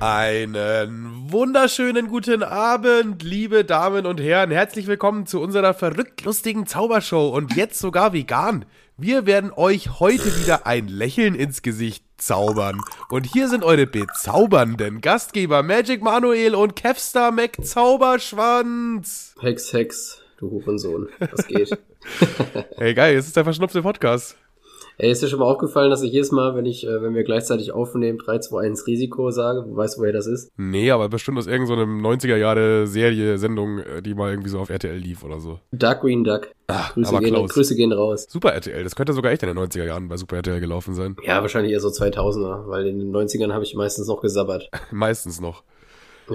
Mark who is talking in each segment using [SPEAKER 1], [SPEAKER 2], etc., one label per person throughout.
[SPEAKER 1] Einen wunderschönen guten Abend, liebe Damen und Herren. Herzlich willkommen zu unserer verrückt lustigen Zaubershow und jetzt sogar vegan. Wir werden euch heute wieder ein Lächeln ins Gesicht zaubern. Und hier sind eure bezaubernden Gastgeber Magic Manuel und Kevstar Mac Zauberschwanz.
[SPEAKER 2] Hex, Hex, du Hurensohn. Was geht?
[SPEAKER 1] hey, geil, es ist der verschnupfte Podcast.
[SPEAKER 2] Ey, ist dir schon mal aufgefallen, dass ich jedes Mal, wenn ich, äh, wenn wir gleichzeitig aufnehmen, 3, 2, 1 Risiko sage? Weißt du, woher das ist?
[SPEAKER 1] Nee, aber bestimmt aus irgendeiner so 90er Jahre Serie, Sendung, äh, die mal irgendwie so auf RTL lief oder so.
[SPEAKER 2] Dark Green Duck.
[SPEAKER 1] Ach,
[SPEAKER 2] Grüße,
[SPEAKER 1] aber
[SPEAKER 2] gehen,
[SPEAKER 1] Klaus.
[SPEAKER 2] Grüße gehen raus.
[SPEAKER 1] Super RTL, das könnte sogar echt in den 90er Jahren bei Super RTL gelaufen sein.
[SPEAKER 2] Ja, wahrscheinlich eher so 2000er, weil in den 90ern habe ich meistens noch gesabbert.
[SPEAKER 1] Meistens noch.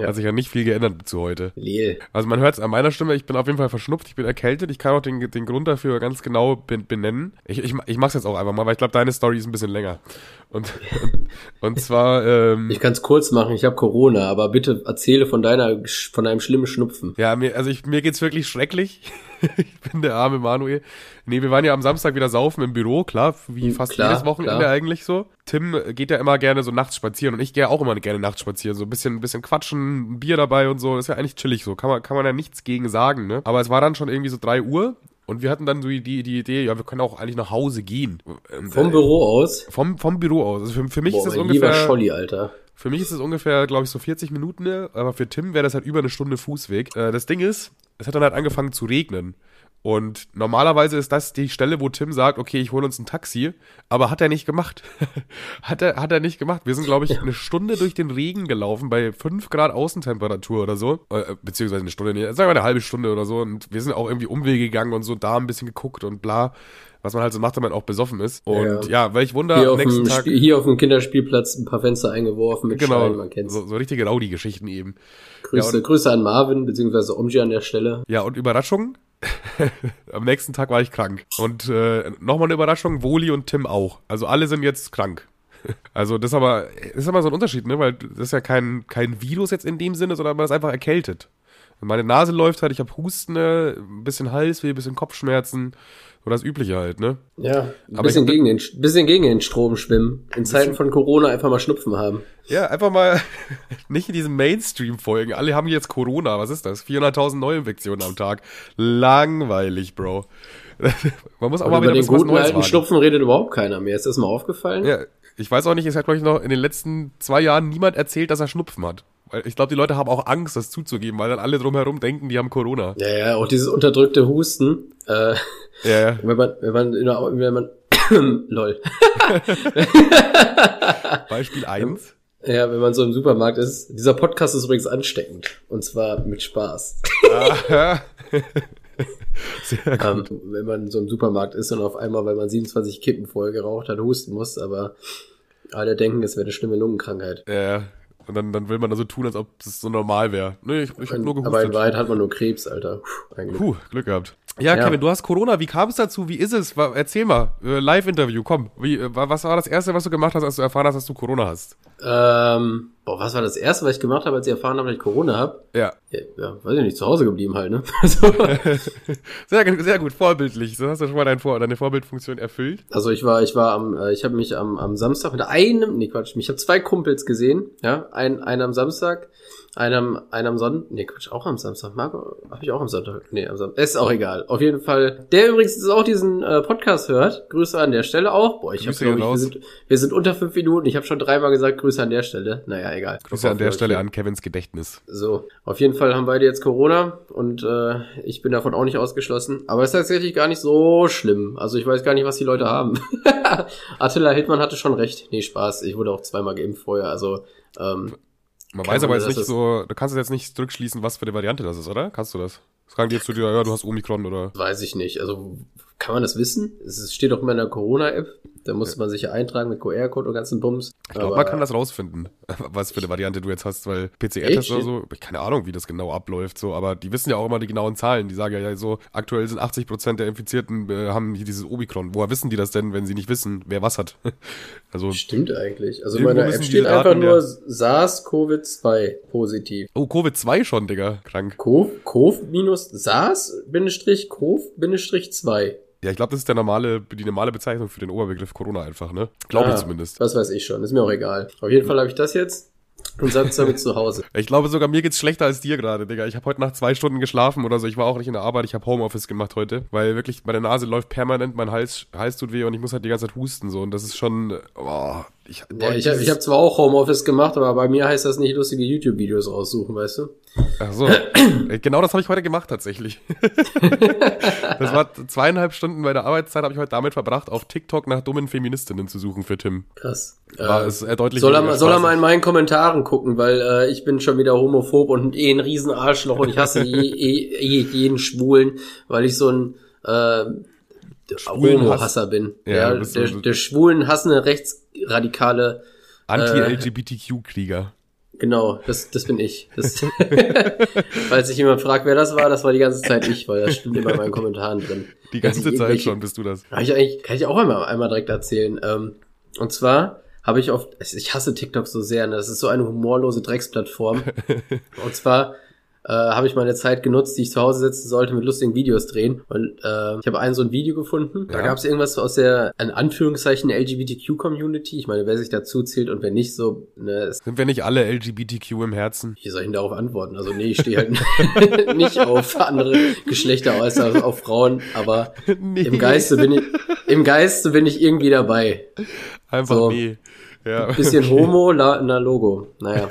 [SPEAKER 2] Ja.
[SPEAKER 1] Hat sich ja nicht viel geändert zu heute.
[SPEAKER 2] Leel.
[SPEAKER 1] Also man hört es an meiner Stimme, ich bin auf jeden Fall verschnupft, ich bin erkältet, ich kann auch den, den Grund dafür ganz genau ben- benennen. Ich, ich, ich mach's jetzt auch einfach mal, weil ich glaube, deine Story ist ein bisschen länger. Und, und, und zwar, ähm,
[SPEAKER 2] Ich kann es kurz machen, ich habe Corona, aber bitte erzähle von deiner, von deinem schlimmen Schnupfen.
[SPEAKER 1] ja, mir, also ich, mir geht's wirklich schrecklich. ich bin der arme Manuel. Nee, wir waren ja am Samstag wieder saufen im Büro, klar, wie
[SPEAKER 2] Hm,
[SPEAKER 1] fast
[SPEAKER 2] klar,
[SPEAKER 1] jedes Wochenende
[SPEAKER 2] klar.
[SPEAKER 1] eigentlich so. Tim geht ja immer gerne so nachts spazieren und ich gehe auch immer gerne nachts spazieren. So ein bisschen, ein bisschen quatschen, ein Bier dabei und so. Ist ja eigentlich chillig so. Kann man, kann man ja nichts gegen sagen, ne? Aber es war dann schon irgendwie so drei Uhr und wir hatten dann so die, die Idee, ja, wir können auch eigentlich nach Hause gehen.
[SPEAKER 2] Vom
[SPEAKER 1] äh,
[SPEAKER 2] Büro aus.
[SPEAKER 1] Vom, vom Büro aus. Also für, für mich
[SPEAKER 2] Boah,
[SPEAKER 1] ist das
[SPEAKER 2] mein lieber
[SPEAKER 1] ungefähr.
[SPEAKER 2] Scholli, Alter.
[SPEAKER 1] Für mich ist es ungefähr, glaube ich, so 40 Minuten, ne? aber für Tim wäre das halt über eine Stunde Fußweg. Äh, das Ding ist, es hat dann halt angefangen zu regnen. Und normalerweise ist das die Stelle, wo Tim sagt, okay, ich hole uns ein Taxi, aber hat er nicht gemacht. hat, er, hat er nicht gemacht. Wir sind, glaube ich, eine Stunde durch den Regen gelaufen, bei 5 Grad Außentemperatur oder so. Äh, beziehungsweise eine Stunde, nee, sagen wir eine halbe Stunde oder so. Und wir sind auch irgendwie Umwege gegangen und so da ein bisschen geguckt und bla. Was man halt so macht, wenn man auch besoffen ist. Und ja, welch Wunder,
[SPEAKER 2] Hier auf,
[SPEAKER 1] nächsten
[SPEAKER 2] dem
[SPEAKER 1] Tag.
[SPEAKER 2] Spiel, hier auf dem Kinderspielplatz ein paar Fenster eingeworfen mit
[SPEAKER 1] Genau,
[SPEAKER 2] Steinen, man kennt's.
[SPEAKER 1] so, so richtige Rowdy-Geschichten eben.
[SPEAKER 2] Grüße,
[SPEAKER 1] ja,
[SPEAKER 2] Grüße an Marvin, beziehungsweise Omji an der Stelle.
[SPEAKER 1] Ja, und Überraschung, am nächsten Tag war ich krank. Und äh, nochmal eine Überraschung, Woli und Tim auch. Also alle sind jetzt krank. Also das ist aber, das ist aber so ein Unterschied, ne? Weil das ist ja kein, kein Virus jetzt in dem Sinne, sondern man ist einfach erkältet. Meine Nase läuft halt, ich habe Husten, ne? ein bisschen Halsweh, ein bisschen Kopfschmerzen. So das Übliche halt, ne?
[SPEAKER 2] Ja, ein bisschen
[SPEAKER 1] hab-
[SPEAKER 2] gegen, den, bisschen gegen den Strom schwimmen. In Zeiten von Corona einfach mal Schnupfen haben.
[SPEAKER 1] Ja, einfach mal nicht in diesem Mainstream folgen. Alle haben jetzt Corona. Was ist das? 400.000 Neuinfektionen am Tag. Langweilig, Bro. Man muss auch
[SPEAKER 2] Und
[SPEAKER 1] mal
[SPEAKER 2] über den guten alten
[SPEAKER 1] wagen.
[SPEAKER 2] Schnupfen redet überhaupt keiner mehr. Ist das mal aufgefallen?
[SPEAKER 1] Ja, ich weiß auch nicht, es hat, glaube ich, noch in den letzten zwei Jahren niemand erzählt, dass er Schnupfen hat. Weil ich glaube, die Leute haben auch Angst, das zuzugeben, weil dann alle drumherum denken, die haben Corona.
[SPEAKER 2] Ja, ja, auch dieses unterdrückte Husten. Äh,
[SPEAKER 1] Ja, ja.
[SPEAKER 2] wenn man, wenn man, wenn man, lol.
[SPEAKER 1] Beispiel eins.
[SPEAKER 2] Ja, wenn man so im Supermarkt ist. Dieser Podcast ist übrigens ansteckend. Und zwar mit Spaß.
[SPEAKER 1] Sehr
[SPEAKER 2] ähm, wenn man so im Supermarkt ist und auf einmal, weil man 27 Kippen vorher geraucht hat, husten muss, aber alle denken, es wäre eine schlimme Lungenkrankheit.
[SPEAKER 1] Ja. Und dann, dann will man da so tun, als ob es so normal wäre. Nee, ich, ich habe nur
[SPEAKER 2] aber in
[SPEAKER 1] gehustet.
[SPEAKER 2] Wahrheit hat man nur Krebs, Alter. Puh, eigentlich.
[SPEAKER 1] Puh, Glück gehabt. Ja,
[SPEAKER 2] Ja.
[SPEAKER 1] Kevin, du hast Corona. Wie kam es dazu? Wie ist es? Erzähl mal. Äh, Live-Interview, komm. Wie, äh, wa- was war das Erste, was du gemacht hast, als du erfahren hast, dass du Corona hast?
[SPEAKER 2] Ähm, boah, was war das erste, was ich gemacht habe, als ich erfahren habe, dass ich Corona habe?
[SPEAKER 1] Ja.
[SPEAKER 2] Ja, ja, weiß ich nicht, zu Hause geblieben halt, ne? Also,
[SPEAKER 1] Sehr, gut- sehr gut, vorbildlich. So hast du schon mal dein Vor deine Vorbildfunktion erfüllt.
[SPEAKER 2] also ich war, ich war am, äh, ich habe mich am, am Samstag mit einem, nee Quatsch, ich habe zwei Kumpels gesehen, ja, ein, einer am Samstag, einem, einem am Sonntag, nee Quatsch, auch am Samstag, Marco, habe ich auch am Sonntag, nee, am Samstag, ist auch egal, auf jeden Fall, der übrigens jetzt auch diesen äh, Podcast hört, Grüße an der Stelle auch, boah, ich habe glaube ich, wir sind, wir sind unter fünf Minuten, ich habe schon dreimal gesagt, Grüße an der Stelle, naja, egal.
[SPEAKER 1] Grüße an der. Stelle an Kevins Gedächtnis.
[SPEAKER 2] So, auf jeden Fall haben beide jetzt Corona und äh, ich bin davon auch nicht ausgeschlossen. Aber es ist tatsächlich gar nicht so schlimm. Also ich weiß gar nicht, was die Leute haben. Attila Hildmann hatte schon recht. Nee, Spaß. Ich wurde auch zweimal geimpft vorher. Also ähm,
[SPEAKER 1] Man
[SPEAKER 2] Kein
[SPEAKER 1] weiß aber jetzt nicht so, du kannst jetzt nicht zurückschließen, was für eine Variante das ist, oder? Kannst du das? Sagen die jetzt zu dir, ja, du hast Omikron oder.
[SPEAKER 2] weiß ich nicht. Also kann man das wissen? Es steht doch immer in der Corona-App. Da musste ja. man sich ja eintragen mit QR-Code und ganzen Bums.
[SPEAKER 1] Ich glaube, man kann das rausfinden, was für eine Variante du jetzt hast, weil PCR-Test oder so, ich habe keine Ahnung, wie das genau abläuft, so, aber die wissen ja auch immer die genauen Zahlen. Die sagen ja so, aktuell sind 80 Prozent der Infizierten äh, haben hier dieses Omikron. Woher wissen die das denn, wenn sie nicht wissen, wer was hat? also,
[SPEAKER 2] Stimmt eigentlich. Also
[SPEAKER 1] meine
[SPEAKER 2] App steht einfach
[SPEAKER 1] Daten,
[SPEAKER 2] nur
[SPEAKER 1] ja.
[SPEAKER 2] SARS-CoV-2 positiv.
[SPEAKER 1] Oh, COVID-2 schon, Digga. Krank.
[SPEAKER 2] Cov-SARS-CoV-2.
[SPEAKER 1] Ja, ich glaube, das ist der normale, die normale Bezeichnung für den Oberbegriff Corona einfach, ne? Glaube
[SPEAKER 2] Ah,
[SPEAKER 1] ich zumindest.
[SPEAKER 2] Was weiß ich schon, ist mir auch egal. Auf jeden Fall habe ich das jetzt. und sagst damit zu Hause.
[SPEAKER 1] Ich glaube, sogar mir geht's schlechter als dir gerade, Digga. Ich habe heute Nacht zwei Stunden geschlafen oder so. Ich war auch nicht in der Arbeit. Ich habe Homeoffice gemacht heute, weil wirklich meine Nase läuft permanent, mein Hals, Hals tut weh und ich muss halt die ganze Zeit husten so. Und das ist schon, boah, ich,
[SPEAKER 2] Ja, ich habe hab zwar auch Homeoffice gemacht, aber bei mir heißt das nicht lustige YouTube-Videos raussuchen, weißt du?
[SPEAKER 1] Ach so. genau das habe ich heute gemacht tatsächlich. das war zweieinhalb Stunden bei der Arbeitszeit, habe ich heute damit verbracht, auf TikTok nach dummen Feministinnen zu suchen für Tim.
[SPEAKER 2] Krass.
[SPEAKER 1] War
[SPEAKER 2] Äh,
[SPEAKER 1] es äh, deutlich
[SPEAKER 2] soll, er, soll er mal in meinen Kommentaren gucken, weil äh, ich bin schon wieder homophob und eh ein Riesenarschloch und ich hasse je, je, jeden Schwulen, weil ich so ein äh, Homo-Hasser bin.
[SPEAKER 1] Ja,
[SPEAKER 2] Ja, der, der Schwulen hassende rechtsradikale
[SPEAKER 1] Anti-LGBTQ-Krieger.
[SPEAKER 2] Genau, das, das bin ich. Das, falls sich jemand fragt, wer das war, das war die ganze Zeit ich, weil das stimmt immer in meinen Kommentaren drin.
[SPEAKER 1] Die ganze Zeit schon bist du das.
[SPEAKER 2] Kann ich eigentlich, kann ich auch einmal, einmal direkt erzählen. Ähm, und zwar habe ich oft, ich hasse TikTok so sehr, ne? das ist so eine humorlose Drecksplattform. und zwar äh, habe ich meine Zeit genutzt, die ich zu Hause sitzen sollte, mit lustigen Videos drehen. Und äh, ich habe ein so ein Video gefunden. Da
[SPEAKER 1] Ja.
[SPEAKER 2] gab es irgendwas aus der, in Anführungszeichen, LGBTQ-Community. Ich meine, wer sich dazu zählt und wer nicht so, ne,
[SPEAKER 1] Sind wir nicht alle LGBTQ im Herzen?
[SPEAKER 2] wie soll ich denn darauf antworten? Also nee, ich stehe halt nicht auf andere Geschlechter außer auf Frauen, aber
[SPEAKER 1] nee.
[SPEAKER 2] im Geiste bin ich, im Geiste bin ich irgendwie dabei.
[SPEAKER 1] Einfach
[SPEAKER 2] so.
[SPEAKER 1] nee. Ja.
[SPEAKER 2] Bisschen Homo, la, na Logo. Naja.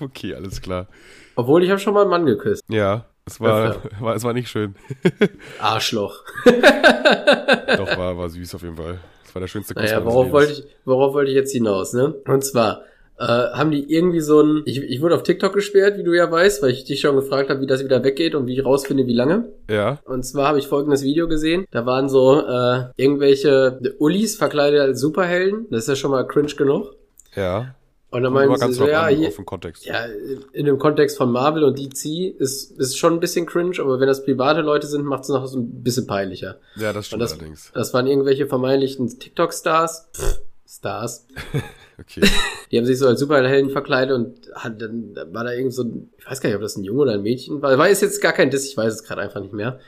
[SPEAKER 1] okay, alles klar.
[SPEAKER 2] Obwohl ich habe schon mal einen Mann geküsst.
[SPEAKER 1] Ja, es war, war, es war nicht schön.
[SPEAKER 2] Arschloch.
[SPEAKER 1] Doch, war, war süß auf jeden Fall. Das war der schönste Kuss
[SPEAKER 2] Naja, worauf wollte ich, worauf wollte ich jetzt hinaus, ne? Und zwar, äh, haben die irgendwie so ein, ich, ich wurde auf TikTok gesperrt, wie du ja weißt, weil ich dich schon gefragt habe, wie das wieder weggeht und wie ich rausfinde, wie lange.
[SPEAKER 1] Ja,
[SPEAKER 2] Und zwar habe ich folgendes Video gesehen. Da waren so äh, irgendwelche Ullis verkleidet als Superhelden. Das ist ja schon mal cringe genug.
[SPEAKER 1] ja.
[SPEAKER 2] Und dann meinen sie so, ja, hier,
[SPEAKER 1] auf den Kontext.
[SPEAKER 2] ja, in dem Kontext von Marvel und DC ist, ist schon ein bisschen cringe, aber wenn das private Leute sind, macht es noch so ein bisschen peinlicher.
[SPEAKER 1] Ja, das stimmt
[SPEAKER 2] das-
[SPEAKER 1] allerdings.
[SPEAKER 2] Das waren irgendwelche vermeintlichen TikTok-Stars. Stars.
[SPEAKER 1] Okay.
[SPEAKER 2] Die haben sich so als Superhelden verkleidet und hat, dann war da irgend so ein, ich weiß gar nicht, ob das ein Junge oder ein Mädchen war. War ist jetzt gar kein Diss, ich weiß es gerade einfach nicht mehr.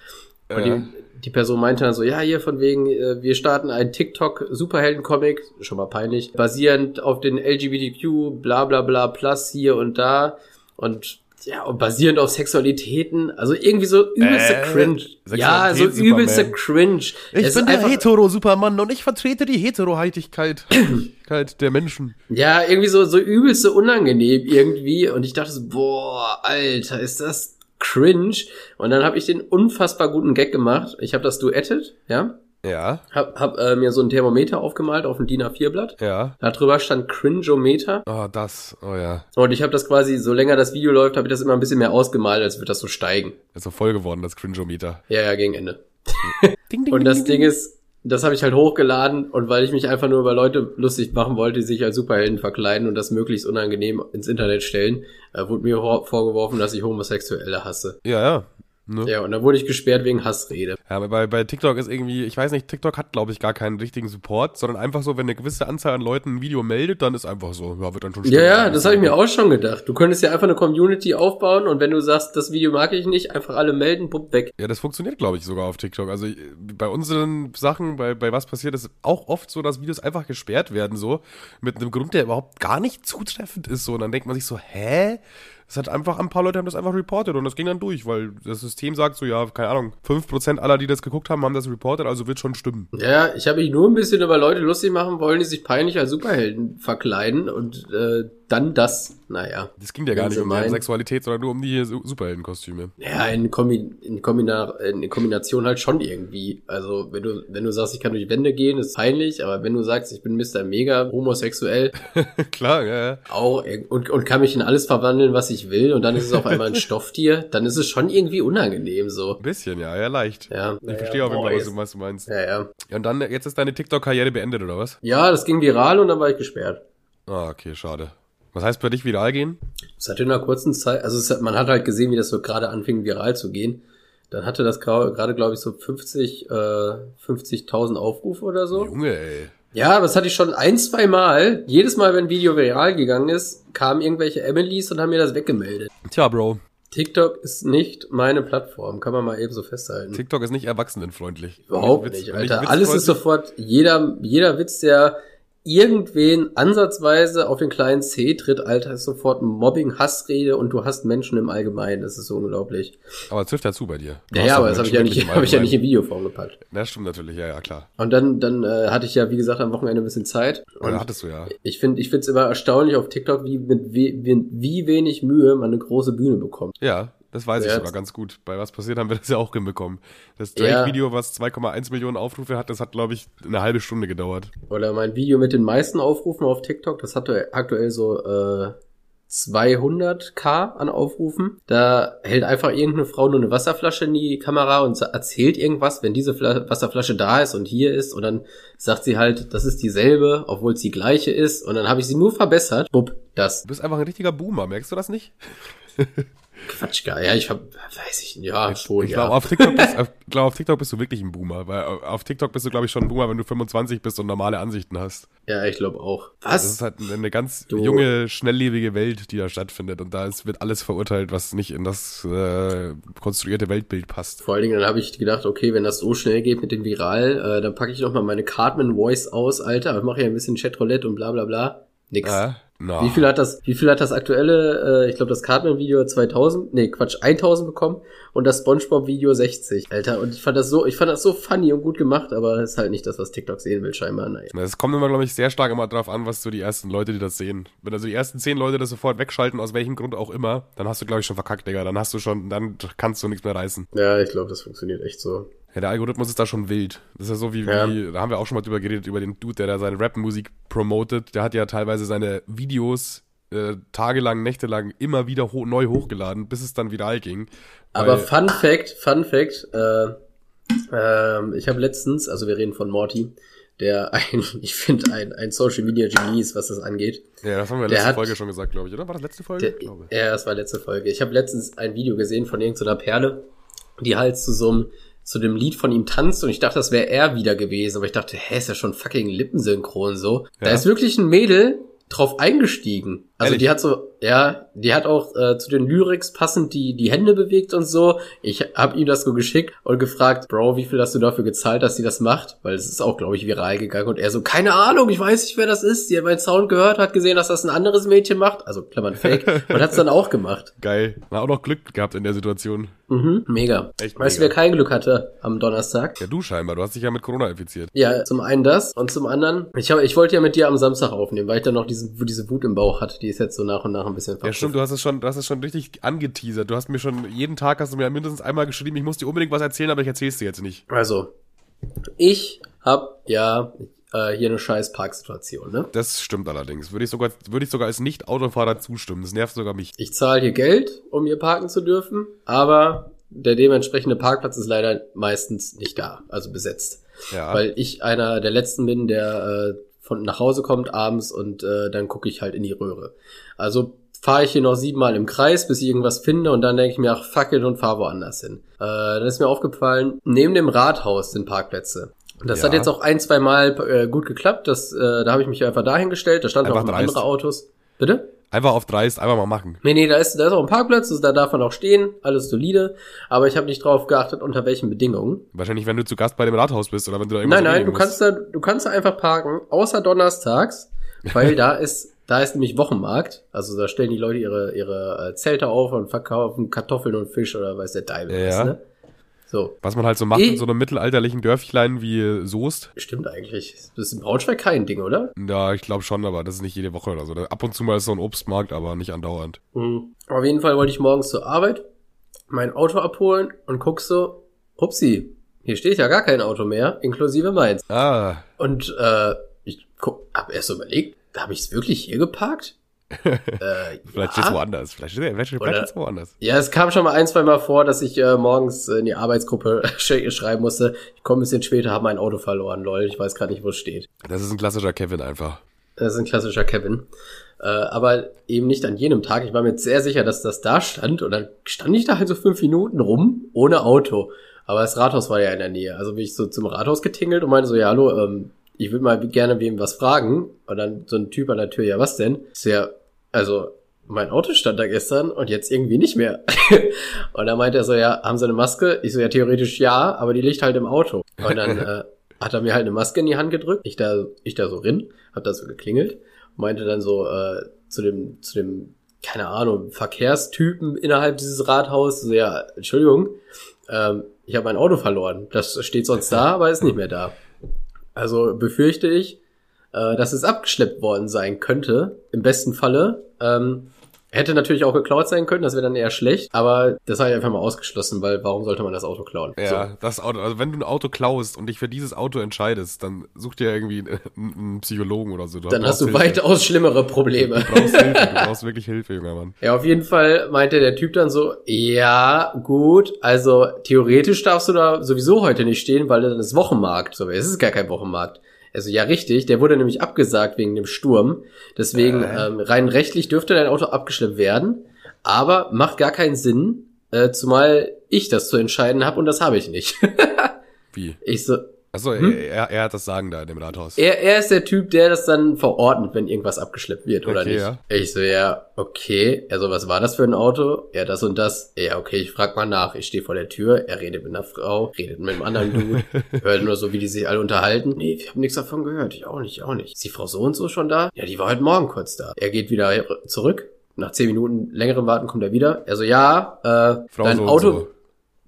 [SPEAKER 2] Und
[SPEAKER 1] Ja.
[SPEAKER 2] die, die Person meinte dann so, ja, hier von wegen, äh, wir starten einen TikTok-Superhelden-Comic, schon mal peinlich, basierend auf den LGBTQ, bla bla bla, plus hier und da. Und ja, und basierend auf Sexualitäten, also irgendwie so übelste
[SPEAKER 1] Äh,
[SPEAKER 2] cringe. Ja, so übelste cringe.
[SPEAKER 1] Ich
[SPEAKER 2] Es
[SPEAKER 1] bin der Hetero-Supermann und ich vertrete die Heteroheitigkeit Heitigkeit der Menschen.
[SPEAKER 2] Ja, irgendwie so, so übelste unangenehm irgendwie. Und ich dachte so, boah, Alter, ist das cringe. Und dann habe ich den unfassbar guten Gag gemacht. Ich habe das duettet, ja.
[SPEAKER 1] Ja,
[SPEAKER 2] Hab, hab äh, mir so ein Thermometer aufgemalt auf ein DIN A4-Blatt.
[SPEAKER 1] ja.
[SPEAKER 2] Da drüber stand Cringeometer.
[SPEAKER 1] Oh, das. Oh ja.
[SPEAKER 2] Und ich habe das quasi, so länger das Video läuft, habe ich das immer ein bisschen mehr ausgemalt, als würde das so steigen.
[SPEAKER 1] Ist so voll geworden, das Cringeometer.
[SPEAKER 2] Ja, ja, gegen Ende.
[SPEAKER 1] Ding, ding,
[SPEAKER 2] Und
[SPEAKER 1] ding,
[SPEAKER 2] das
[SPEAKER 1] ding,
[SPEAKER 2] Ding ist, das habe ich halt hochgeladen und weil ich mich einfach nur über Leute lustig machen wollte, die sich als Superhelden verkleiden und das möglichst unangenehm ins Internet stellen, äh, wurde mir vorgeworfen, dass ich Homosexuelle hasse.
[SPEAKER 1] Ja, ja. Ne?
[SPEAKER 2] Ja, und dann wurde ich gesperrt wegen Hassrede.
[SPEAKER 1] Ja, aber bei, bei TikTok ist irgendwie, ich weiß nicht, TikTok hat, glaube ich, gar keinen richtigen Support, sondern einfach so, wenn eine gewisse Anzahl an Leuten ein Video meldet, dann ist einfach so, ja, wird dann schon
[SPEAKER 2] Ja, ja, das habe ich mir auch schon gedacht. Du könntest ja einfach eine Community aufbauen und wenn du sagst, das Video mag ich nicht, einfach alle melden, bupp, weg.
[SPEAKER 1] Ja, das funktioniert, glaube ich, sogar auf TikTok. Also bei unseren Sachen, bei, bei was passiert, ist auch oft so, dass Videos einfach gesperrt werden, so, mit einem Grund, der überhaupt gar nicht zutreffend ist, so. Und dann denkt man sich so, hä? Es hat einfach, ein paar Leute haben das einfach reported und das ging dann durch, weil das System sagt so, ja, keine Ahnung, 5% aller, die das geguckt haben, haben das reported, also wird schon stimmen.
[SPEAKER 2] Ja, ich habe mich nur ein bisschen über Leute lustig machen wollen, die sich peinlich als Superhelden verkleiden und äh, dann das, naja.
[SPEAKER 1] Das ging ja gar nicht um
[SPEAKER 2] meinen.
[SPEAKER 1] Sexualität, sondern nur um die Su- Superheldenkostüme.
[SPEAKER 2] Ja, in, Kombi in, Kombina in Kombination halt schon irgendwie. Also, wenn du, wenn du sagst, ich kann durch Wände gehen, ist peinlich, aber wenn du sagst, ich bin Mr. Mega homosexuell,
[SPEAKER 1] Klar, ja, ja.
[SPEAKER 2] auch irg- und, und kann mich in alles verwandeln, was ich will, und dann ist es auf einmal ein Stofftier, dann ist es schon irgendwie unangenehm so.
[SPEAKER 1] Ein bisschen, ja, ja, leicht.
[SPEAKER 2] Ja,
[SPEAKER 1] Ich verstehe auf jeden Fall, was du, was du meinst.
[SPEAKER 2] Ja, ja.
[SPEAKER 1] Ja, und dann, jetzt ist deine TikTok-Karriere beendet, oder was?
[SPEAKER 2] Ja, das ging viral und dann war ich gesperrt.
[SPEAKER 1] Ah, okay, schade. Was heißt bei dich viral gehen?
[SPEAKER 2] Es hat in einer kurzen Zeit, also hat, man hat halt gesehen, wie das so gerade anfing, viral zu gehen. Dann hatte das gerade, glaube ich, so 50, äh, 50.000 Aufrufe oder so.
[SPEAKER 1] Junge, ey.
[SPEAKER 2] Ja, das hatte ich schon ein, zwei Mal. Jedes Mal, wenn ein Video viral gegangen ist, kamen irgendwelche Emilys und haben mir das weggemeldet.
[SPEAKER 1] Tja, Bro.
[SPEAKER 2] TikTok ist nicht meine Plattform, kann man mal eben so festhalten.
[SPEAKER 1] TikTok ist nicht erwachsenenfreundlich.
[SPEAKER 2] Überhaupt nicht, Alter. Alles ist sofort, jeder, jeder Witz, der irgendwen ansatzweise auf den kleinen C tritt, Alter, ist sofort Mobbing, Hassrede und du hast Menschen im Allgemeinen. Das ist so unglaublich.
[SPEAKER 1] Aber es trifft dazu bei dir. Du
[SPEAKER 2] Ja, ja, aber das habe ich ja nicht,
[SPEAKER 1] im
[SPEAKER 2] habe ich ja nicht in Videoform gepackt.
[SPEAKER 1] Das stimmt natürlich, ja, ja, klar.
[SPEAKER 2] Und dann, dann äh, hatte ich ja, wie gesagt, am Wochenende ein bisschen Zeit.
[SPEAKER 1] Oder
[SPEAKER 2] Und
[SPEAKER 1] hattest du ja.
[SPEAKER 2] ich finde, ich finde es immer erstaunlich auf TikTok, wie mit wie, wie wenig Mühe man eine große Bühne bekommt.
[SPEAKER 1] Ja, das weiß ich
[SPEAKER 2] Ja,
[SPEAKER 1] sogar
[SPEAKER 2] jetzt-
[SPEAKER 1] ganz gut. Bei was passiert haben wir das ja auch hinbekommen. Das
[SPEAKER 2] Ja.
[SPEAKER 1] Drake-Video, was 2,1 Millionen Aufrufe hat, das hat, glaube ich, eine halbe Stunde gedauert.
[SPEAKER 2] Oder mein Video mit den meisten Aufrufen auf TikTok, das hat aktuell so äh, 200k an Aufrufen. Da hält einfach irgendeine Frau nur eine Wasserflasche in die Kamera und erzählt irgendwas, wenn diese Fla Wasserflasche da ist und hier ist. Und dann sagt sie halt, das ist dieselbe, obwohl es die gleiche ist. Und dann habe ich sie nur verbessert. Bupp, das.
[SPEAKER 1] Du bist einfach ein richtiger Boomer, merkst du das nicht?
[SPEAKER 2] Quatsch, geil. Ja, ich hab, weiß ich, ja, schon,
[SPEAKER 1] ich
[SPEAKER 2] ja.
[SPEAKER 1] glaube, auf, TikTok bist- auf- ich glaub, auf TikTok bist du wirklich ein Boomer. Weil auf- TikTok bist du, glaube ich, schon ein Boomer, wenn du 25 bist und normale Ansichten hast.
[SPEAKER 2] Ja, ich glaube auch.
[SPEAKER 1] Das ist
[SPEAKER 2] Was?
[SPEAKER 1] halt eine ganz
[SPEAKER 2] Du-
[SPEAKER 1] junge, schnelllebige Welt, die da stattfindet. Und da ist, wird alles verurteilt, was nicht in das äh, konstruierte Weltbild passt.
[SPEAKER 2] Vor allen Dingen, dann habe ich gedacht, okay, wenn das so schnell geht mit dem Viral, äh, dann packe ich noch mal meine Cartman Voice aus, Alter. Ich mache ja ein bisschen Chatroulette und bla bla bla. Nix.
[SPEAKER 1] Äh, na.
[SPEAKER 2] Wie viel hat das, wie viel hat das aktuelle, äh, ich glaube das Cartman-Video 2000, nee, Quatsch, 1000 bekommen und das Spongebob-Video 60, Alter. Und ich fand das so, ich fand das so funny und gut gemacht, aber das ist halt nicht das, was TikTok sehen will, scheinbar, naja.
[SPEAKER 1] Es kommt immer, glaube ich, sehr stark immer drauf an, was so die ersten Leute, die das sehen. Wenn also die ersten zehn Leute das sofort wegschalten, aus welchem Grund auch immer, dann hast du, glaube ich, schon verkackt, Digga. Dann hast du schon, dann kannst du nichts mehr reißen.
[SPEAKER 2] Ja, ich glaube, das funktioniert echt so.
[SPEAKER 1] Ja, der Algorithmus ist da schon wild. Das ist ja so wie,
[SPEAKER 2] Ja.
[SPEAKER 1] wie, da haben wir auch schon mal drüber geredet, über den Dude, der da seine Rap-Musik promotet. Der hat ja teilweise seine Videos äh, tagelang, nächtelang immer wieder ho neu hochgeladen, bis es dann viral ging.
[SPEAKER 2] Aber Fun Fact, Fun Fact, äh, ähm, ich habe letztens, also wir reden von Morty, der ein, ich finde, ein, ein Social Media Genie ist, was das angeht.
[SPEAKER 1] ja, das haben wir in
[SPEAKER 2] der
[SPEAKER 1] letzten
[SPEAKER 2] hat-
[SPEAKER 1] Folge schon gesagt, glaube ich, oder? War das letzte Folge?
[SPEAKER 2] Der, ja, das war letzte Folge. Ich habe letztens ein Video gesehen von irgendeiner Perle, die halt zu so einem zu dem Lied von ihm tanzt und ich dachte, das wäre er wieder gewesen, aber ich dachte, hä, ist ja schon fucking lippensynchron so. Da
[SPEAKER 1] Ja.
[SPEAKER 2] ist wirklich ein Mädel drauf eingestiegen. Also
[SPEAKER 1] Ehrlich?
[SPEAKER 2] die hat so, ja, die hat auch äh, zu den Lyrics passend die die Hände bewegt und so. Ich habe ihm das so geschickt und gefragt, Bro, wie viel hast du dafür gezahlt, dass sie das macht? Weil es ist auch, glaube ich, viral gegangen und er so, keine Ahnung, ich weiß nicht, wer das ist. Sie hat meinen Sound gehört, hat gesehen, dass das ein anderes Mädchen macht, also Klammern Fake, und hat's dann auch gemacht.
[SPEAKER 1] Geil. Na, auch noch Glück gehabt in der Situation.
[SPEAKER 2] Mhm, mega.
[SPEAKER 1] Echt
[SPEAKER 2] weißt du, wer kein Glück hatte am Donnerstag?
[SPEAKER 1] Ja, du scheinbar. Du hast dich ja mit Corona infiziert.
[SPEAKER 2] Ja, zum einen das und zum anderen, ich, hab, ich wollte ja mit dir am Samstag aufnehmen, weil ich dann noch diesen, diese Wut im Bauch hatte, die ist jetzt so nach und nach ein bisschen
[SPEAKER 1] Ja, stimmt, du hast es schon, du hast es schon richtig angeteasert. Du hast mir schon, jeden Tag hast du mir mindestens einmal geschrieben, ich muss dir unbedingt was erzählen, aber ich erzähl's dir jetzt nicht.
[SPEAKER 2] Also, ich hab ja äh, hier eine scheiß Parksituation, ne?
[SPEAKER 1] Das stimmt allerdings. Würde ich sogar, würde ich sogar als Nicht-Autofahrer zustimmen. Das nervt sogar mich.
[SPEAKER 2] Ich zahle hier Geld, um hier parken zu dürfen, aber der dementsprechende Parkplatz ist leider meistens nicht da, also besetzt.
[SPEAKER 1] Ja.
[SPEAKER 2] Weil ich einer der letzten bin, der äh, von nach Hause kommt abends und äh, dann gucke ich halt in die Röhre. Also fahre ich hier noch siebenmal im Kreis, bis ich irgendwas finde und dann denke ich mir, ach fuck it und fahre woanders hin. Äh, dann ist mir aufgefallen, neben dem Rathaus sind Parkplätze. Das
[SPEAKER 1] Ja.
[SPEAKER 2] hat jetzt auch ein, zwei Mal äh, gut geklappt. Das, äh, da habe ich mich einfach dahingestellt. Da standen
[SPEAKER 1] Einfach
[SPEAKER 2] auch noch andere Autos. Bitte?
[SPEAKER 1] Einfach auf dreist, einfach mal machen.
[SPEAKER 2] Nee, nee, da ist, da ist auch ein Parkplatz, also da darf man auch stehen, alles solide. Aber ich habe nicht drauf geachtet, unter welchen Bedingungen.
[SPEAKER 1] Wahrscheinlich, wenn du zu Gast bei dem Rathaus bist oder wenn du da
[SPEAKER 2] Nein,
[SPEAKER 1] irgendwas
[SPEAKER 2] nein, du
[SPEAKER 1] erledigen
[SPEAKER 2] kannst da, du kannst da einfach parken, außer donnerstags, weil da ist, da ist nämlich Wochenmarkt. Also da stellen die Leute ihre, ihre äh, Zelte auf und verkaufen Kartoffeln und Fisch oder weiß der Teufel
[SPEAKER 1] Ja.
[SPEAKER 2] was, ne? So,
[SPEAKER 1] Was man halt so macht
[SPEAKER 2] Ich-
[SPEAKER 1] in so einem mittelalterlichen Dörflein wie Soest.
[SPEAKER 2] stimmt eigentlich. Das ist in Braunschweig kein Ding, oder?
[SPEAKER 1] Ja, ich glaube schon, aber das ist nicht jede Woche oder so. Ab und zu mal ist so ein Obstmarkt, aber nicht andauernd.
[SPEAKER 2] Mhm. Auf jeden Fall wollte ich morgens zur Arbeit mein Auto abholen und guck so, upsi, hier steht ja gar kein Auto mehr, inklusive meins.
[SPEAKER 1] Ah,
[SPEAKER 2] Und äh, ich guck, hab erst so überlegt, habe ich es wirklich hier geparkt? äh,
[SPEAKER 1] vielleicht steht's woanders. Vielleicht steht vielleicht
[SPEAKER 2] Oder-
[SPEAKER 1] es woanders.
[SPEAKER 2] Ja, es kam schon mal ein, zwei Mal vor, dass ich äh, morgens in die Arbeitsgruppe sch schreiben musste, ich komme ein bisschen später, habe mein Auto verloren, lol. Ich weiß gerade nicht, wo es steht.
[SPEAKER 1] Das ist ein klassischer Kevin einfach.
[SPEAKER 2] Das ist ein klassischer Kevin. Äh, aber eben nicht an jenem Tag. Ich war mir jetzt sehr sicher, dass das da stand. Und dann stand ich da halt so fünf Minuten rum, ohne Auto. Aber das Rathaus war ja in der Nähe. Also bin ich so zum Rathaus getingelt und meinte so, ja, hallo, ähm, ich würde mal gerne wem was fragen. Und dann so ein Typ an der Tür, ja, was denn? Ist ja, also, mein Auto stand da gestern und jetzt irgendwie nicht mehr. und dann meinte er so, ja, haben Sie eine Maske? Ich so, ja, theoretisch ja, aber die liegt halt im Auto. Und dann äh, hat er mir halt eine Maske in die Hand gedrückt. Ich da, ich da so rin, hab da so geklingelt, meinte dann so äh, zu dem, zu dem, keine Ahnung, Verkehrstypen innerhalb dieses Rathauses, so, ja, Entschuldigung, ähm, ich habe mein Auto verloren. Das steht sonst da, aber ist nicht mehr da. Also befürchte ich, äh, dass es abgeschleppt worden sein könnte, im besten Falle. Ähm, Hätte natürlich auch geklaut sein können, das wäre dann eher schlecht, aber das habe ich einfach mal ausgeschlossen, weil warum sollte man das Auto klauen?
[SPEAKER 1] Ja,
[SPEAKER 2] So.
[SPEAKER 1] das Auto, also wenn du ein Auto klaust und dich für dieses Auto entscheidest, dann such dir irgendwie einen, einen Psychologen oder so.
[SPEAKER 2] Dann
[SPEAKER 1] brauchst
[SPEAKER 2] hast du
[SPEAKER 1] Hilfe.
[SPEAKER 2] weitaus schlimmere Probleme.
[SPEAKER 1] Du brauchst Hilfe, du brauchst wirklich Hilfe, junger Mann.
[SPEAKER 2] Ja, auf jeden Fall meinte der Typ dann so, ja, gut, also theoretisch darfst du da sowieso heute nicht stehen, weil dann ist Wochenmarkt. So, es ist gar kein Wochenmarkt. Also ja, richtig, der wurde nämlich abgesagt wegen dem Sturm. Deswegen
[SPEAKER 1] Äh.
[SPEAKER 2] ähm, rein rechtlich dürfte dein Auto abgeschleppt werden, aber macht gar keinen Sinn, äh, zumal ich das zu entscheiden habe und das habe ich nicht.
[SPEAKER 1] Wie?
[SPEAKER 2] ich so,
[SPEAKER 1] Achso,
[SPEAKER 2] Hm?
[SPEAKER 1] er, er hat das Sagen da in dem Rathaus.
[SPEAKER 2] er, er ist der Typ, der das dann verordnet, wenn irgendwas abgeschleppt wird oder
[SPEAKER 1] Okay,
[SPEAKER 2] nicht.
[SPEAKER 1] ja.
[SPEAKER 2] Ich so, ja, okay. Also, was war das für ein Auto? Ja, das und das. Ja, okay, ich frag mal nach. Ich stehe vor der Tür, er redet mit einer Frau, redet mit einem anderen Dude, hört nur so, wie die sich alle unterhalten. Nee, ich habe nichts davon gehört. Ich auch nicht, ich auch nicht. Ist die Frau so und so schon da? Ja, die war heute Morgen kurz da. Er geht wieder zurück. Nach zehn Minuten längerem Warten kommt er wieder. Er so, ja, äh,
[SPEAKER 1] Frau
[SPEAKER 2] dein
[SPEAKER 1] so und
[SPEAKER 2] Auto.
[SPEAKER 1] so.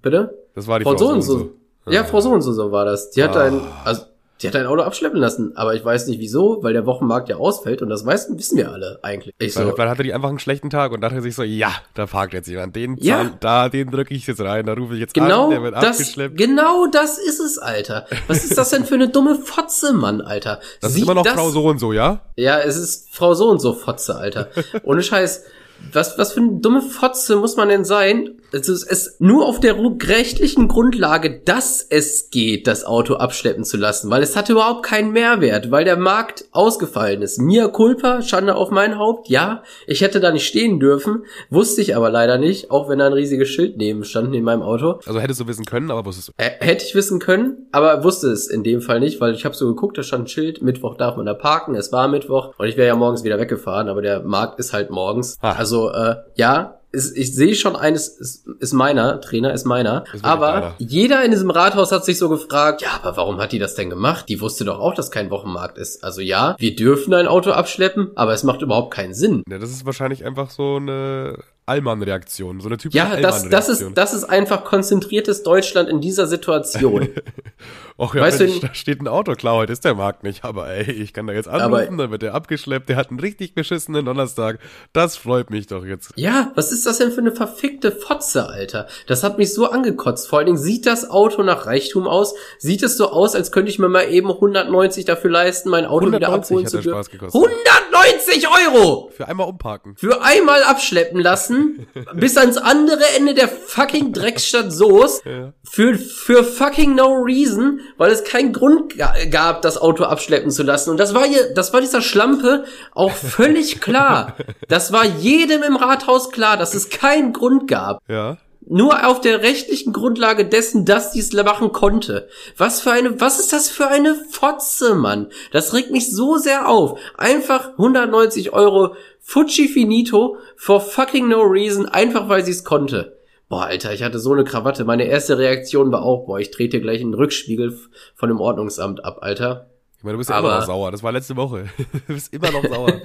[SPEAKER 2] Bitte?
[SPEAKER 1] Das war die
[SPEAKER 2] Frau, so und so. Ja, Frau so und so, so war das. Die hat
[SPEAKER 1] Ah.
[SPEAKER 2] ein, also, die hat ein Auto abschleppen lassen, aber ich weiß nicht wieso, weil der Wochenmarkt ja ausfällt und das weißen, wissen wir alle eigentlich. Ich so,
[SPEAKER 1] Weil, vielleicht hatte die einfach einen schlechten Tag und dachte sich so, ja, da parkt jetzt jemand. Den
[SPEAKER 2] Ja.
[SPEAKER 1] Zahl, da, den drücke ich jetzt rein, da rufe ich jetzt
[SPEAKER 2] genau
[SPEAKER 1] an, der wird
[SPEAKER 2] das,
[SPEAKER 1] abgeschleppt.
[SPEAKER 2] genau das ist es, Alter. Was ist das denn für eine dumme Fotze, Mann, Alter?
[SPEAKER 1] Das ist
[SPEAKER 2] Sieht
[SPEAKER 1] immer noch
[SPEAKER 2] das,
[SPEAKER 1] Frau so und so, ja?
[SPEAKER 2] Ja, es ist Frau so und so Fotze, Alter. Ohne Scheiß. Was, was für eine dumme Fotze muss man denn sein? Es ist nur auf der rechtlichen Grundlage, dass es geht, das Auto abschleppen zu lassen, weil es hatte überhaupt keinen Mehrwert, weil der Markt ausgefallen ist. Mia culpa, Schande auf mein Haupt, ja, ich hätte da nicht stehen dürfen, wusste ich aber leider nicht, auch wenn da ein riesiges Schild neben stand in meinem Auto.
[SPEAKER 1] Also hättest du wissen können, aber wusstest du.
[SPEAKER 2] Äh, hätte ich wissen können, aber wusste es in dem Fall nicht, weil ich habe so geguckt, da stand ein Schild, Mittwoch darf man da parken, es war Mittwoch und ich wäre ja morgens wieder weggefahren, aber der Markt ist halt morgens.
[SPEAKER 1] Ah.
[SPEAKER 2] Also äh, ja, ist, ich sehe schon eines, ist, ist meiner, Trainer ist meiner,
[SPEAKER 1] wirklich
[SPEAKER 2] aber jeder in diesem Rathaus hat sich so gefragt, ja, aber warum hat die das denn gemacht? Die wusste doch auch, dass kein Wochenmarkt ist. Also ja, wir dürfen ein Auto abschleppen, aber es macht überhaupt keinen Sinn.
[SPEAKER 1] Ja, das ist wahrscheinlich einfach so eine Allmann-Reaktion, so eine typische
[SPEAKER 2] Ja, das, das ist, das ist einfach konzentriertes Deutschland in dieser Situation.
[SPEAKER 1] Och, ja,
[SPEAKER 2] weißt du,
[SPEAKER 1] da steht ein Auto, klar, heute ist der Markt nicht, aber ey, ich kann da jetzt anrufen,
[SPEAKER 2] Aber-
[SPEAKER 1] dann wird der abgeschleppt, der hat einen richtig beschissenen Donnerstag. Das freut mich doch jetzt.
[SPEAKER 2] Ja, was ist das denn für eine verfickte Fotze, Alter? Das hat mich so angekotzt. Vor allen Dingen sieht das Auto nach Reichtum aus. Sieht es so aus, als könnte ich mir mal eben 190 dafür leisten, mein Auto wieder
[SPEAKER 1] 190
[SPEAKER 2] abholen
[SPEAKER 1] hat
[SPEAKER 2] zu dürfen.
[SPEAKER 1] Spaß gekostet.
[SPEAKER 2] 190 Euro!
[SPEAKER 1] Für einmal umparken.
[SPEAKER 2] Für einmal abschleppen lassen, bis ans andere Ende der fucking Drecksstadt Soos.
[SPEAKER 1] Ja.
[SPEAKER 2] Für, für fucking no reason, weil es keinen Grund ga- gab, das Auto abschleppen zu lassen. Und das war hier, das war dieser Schlampe auch völlig klar. Das war jedem im Rathaus klar, dass es keinen Grund gab.
[SPEAKER 1] Ja.
[SPEAKER 2] Nur auf der rechtlichen Grundlage dessen, dass dies machen konnte. Was für eine, was ist das für eine Fotze, Mann? Das regt mich so sehr auf. Einfach 190 Euro Fuji Finito for fucking no reason, einfach weil sie es konnte. Boah, Alter, ich hatte so eine Krawatte. Meine erste Reaktion war auch, boah, ich trete gleich einen Rückspiegel von dem Ordnungsamt ab, Alter.
[SPEAKER 1] Ich meine, du bist ja
[SPEAKER 2] Aber-
[SPEAKER 1] immer noch sauer. Das war letzte Woche. du bist immer noch sauer.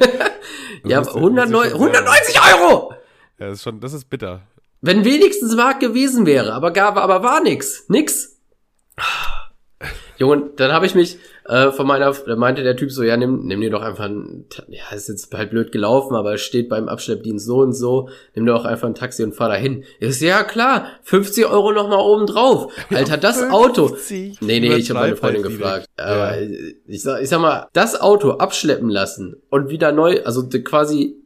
[SPEAKER 2] Ja,
[SPEAKER 1] bist- du bist
[SPEAKER 2] 109
[SPEAKER 1] schon sauer.
[SPEAKER 2] 190 Euro!
[SPEAKER 1] Ja, das ist schon, das ist bitter.
[SPEAKER 2] Wenn wenigstens Markt gewesen wäre, aber gab, aber war nix. Nix. Junge, dann habe ich mich äh, von meiner, da meinte der Typ so, ja, nimm, nimm dir doch einfach ein, ja, ist jetzt halt blöd gelaufen, aber es steht beim Abschleppdienst so und so, nimm dir doch einfach ein Taxi und fahr dahin. So, ja klar, 50 Euro noch mal oben drauf. Alter, das Auto.
[SPEAKER 1] 50?
[SPEAKER 2] Nee, nee, ich habe meine Freundin gefragt. Aber
[SPEAKER 1] Ja.
[SPEAKER 2] ich, sag, ich sag mal, das Auto abschleppen lassen und wieder neu, also quasi,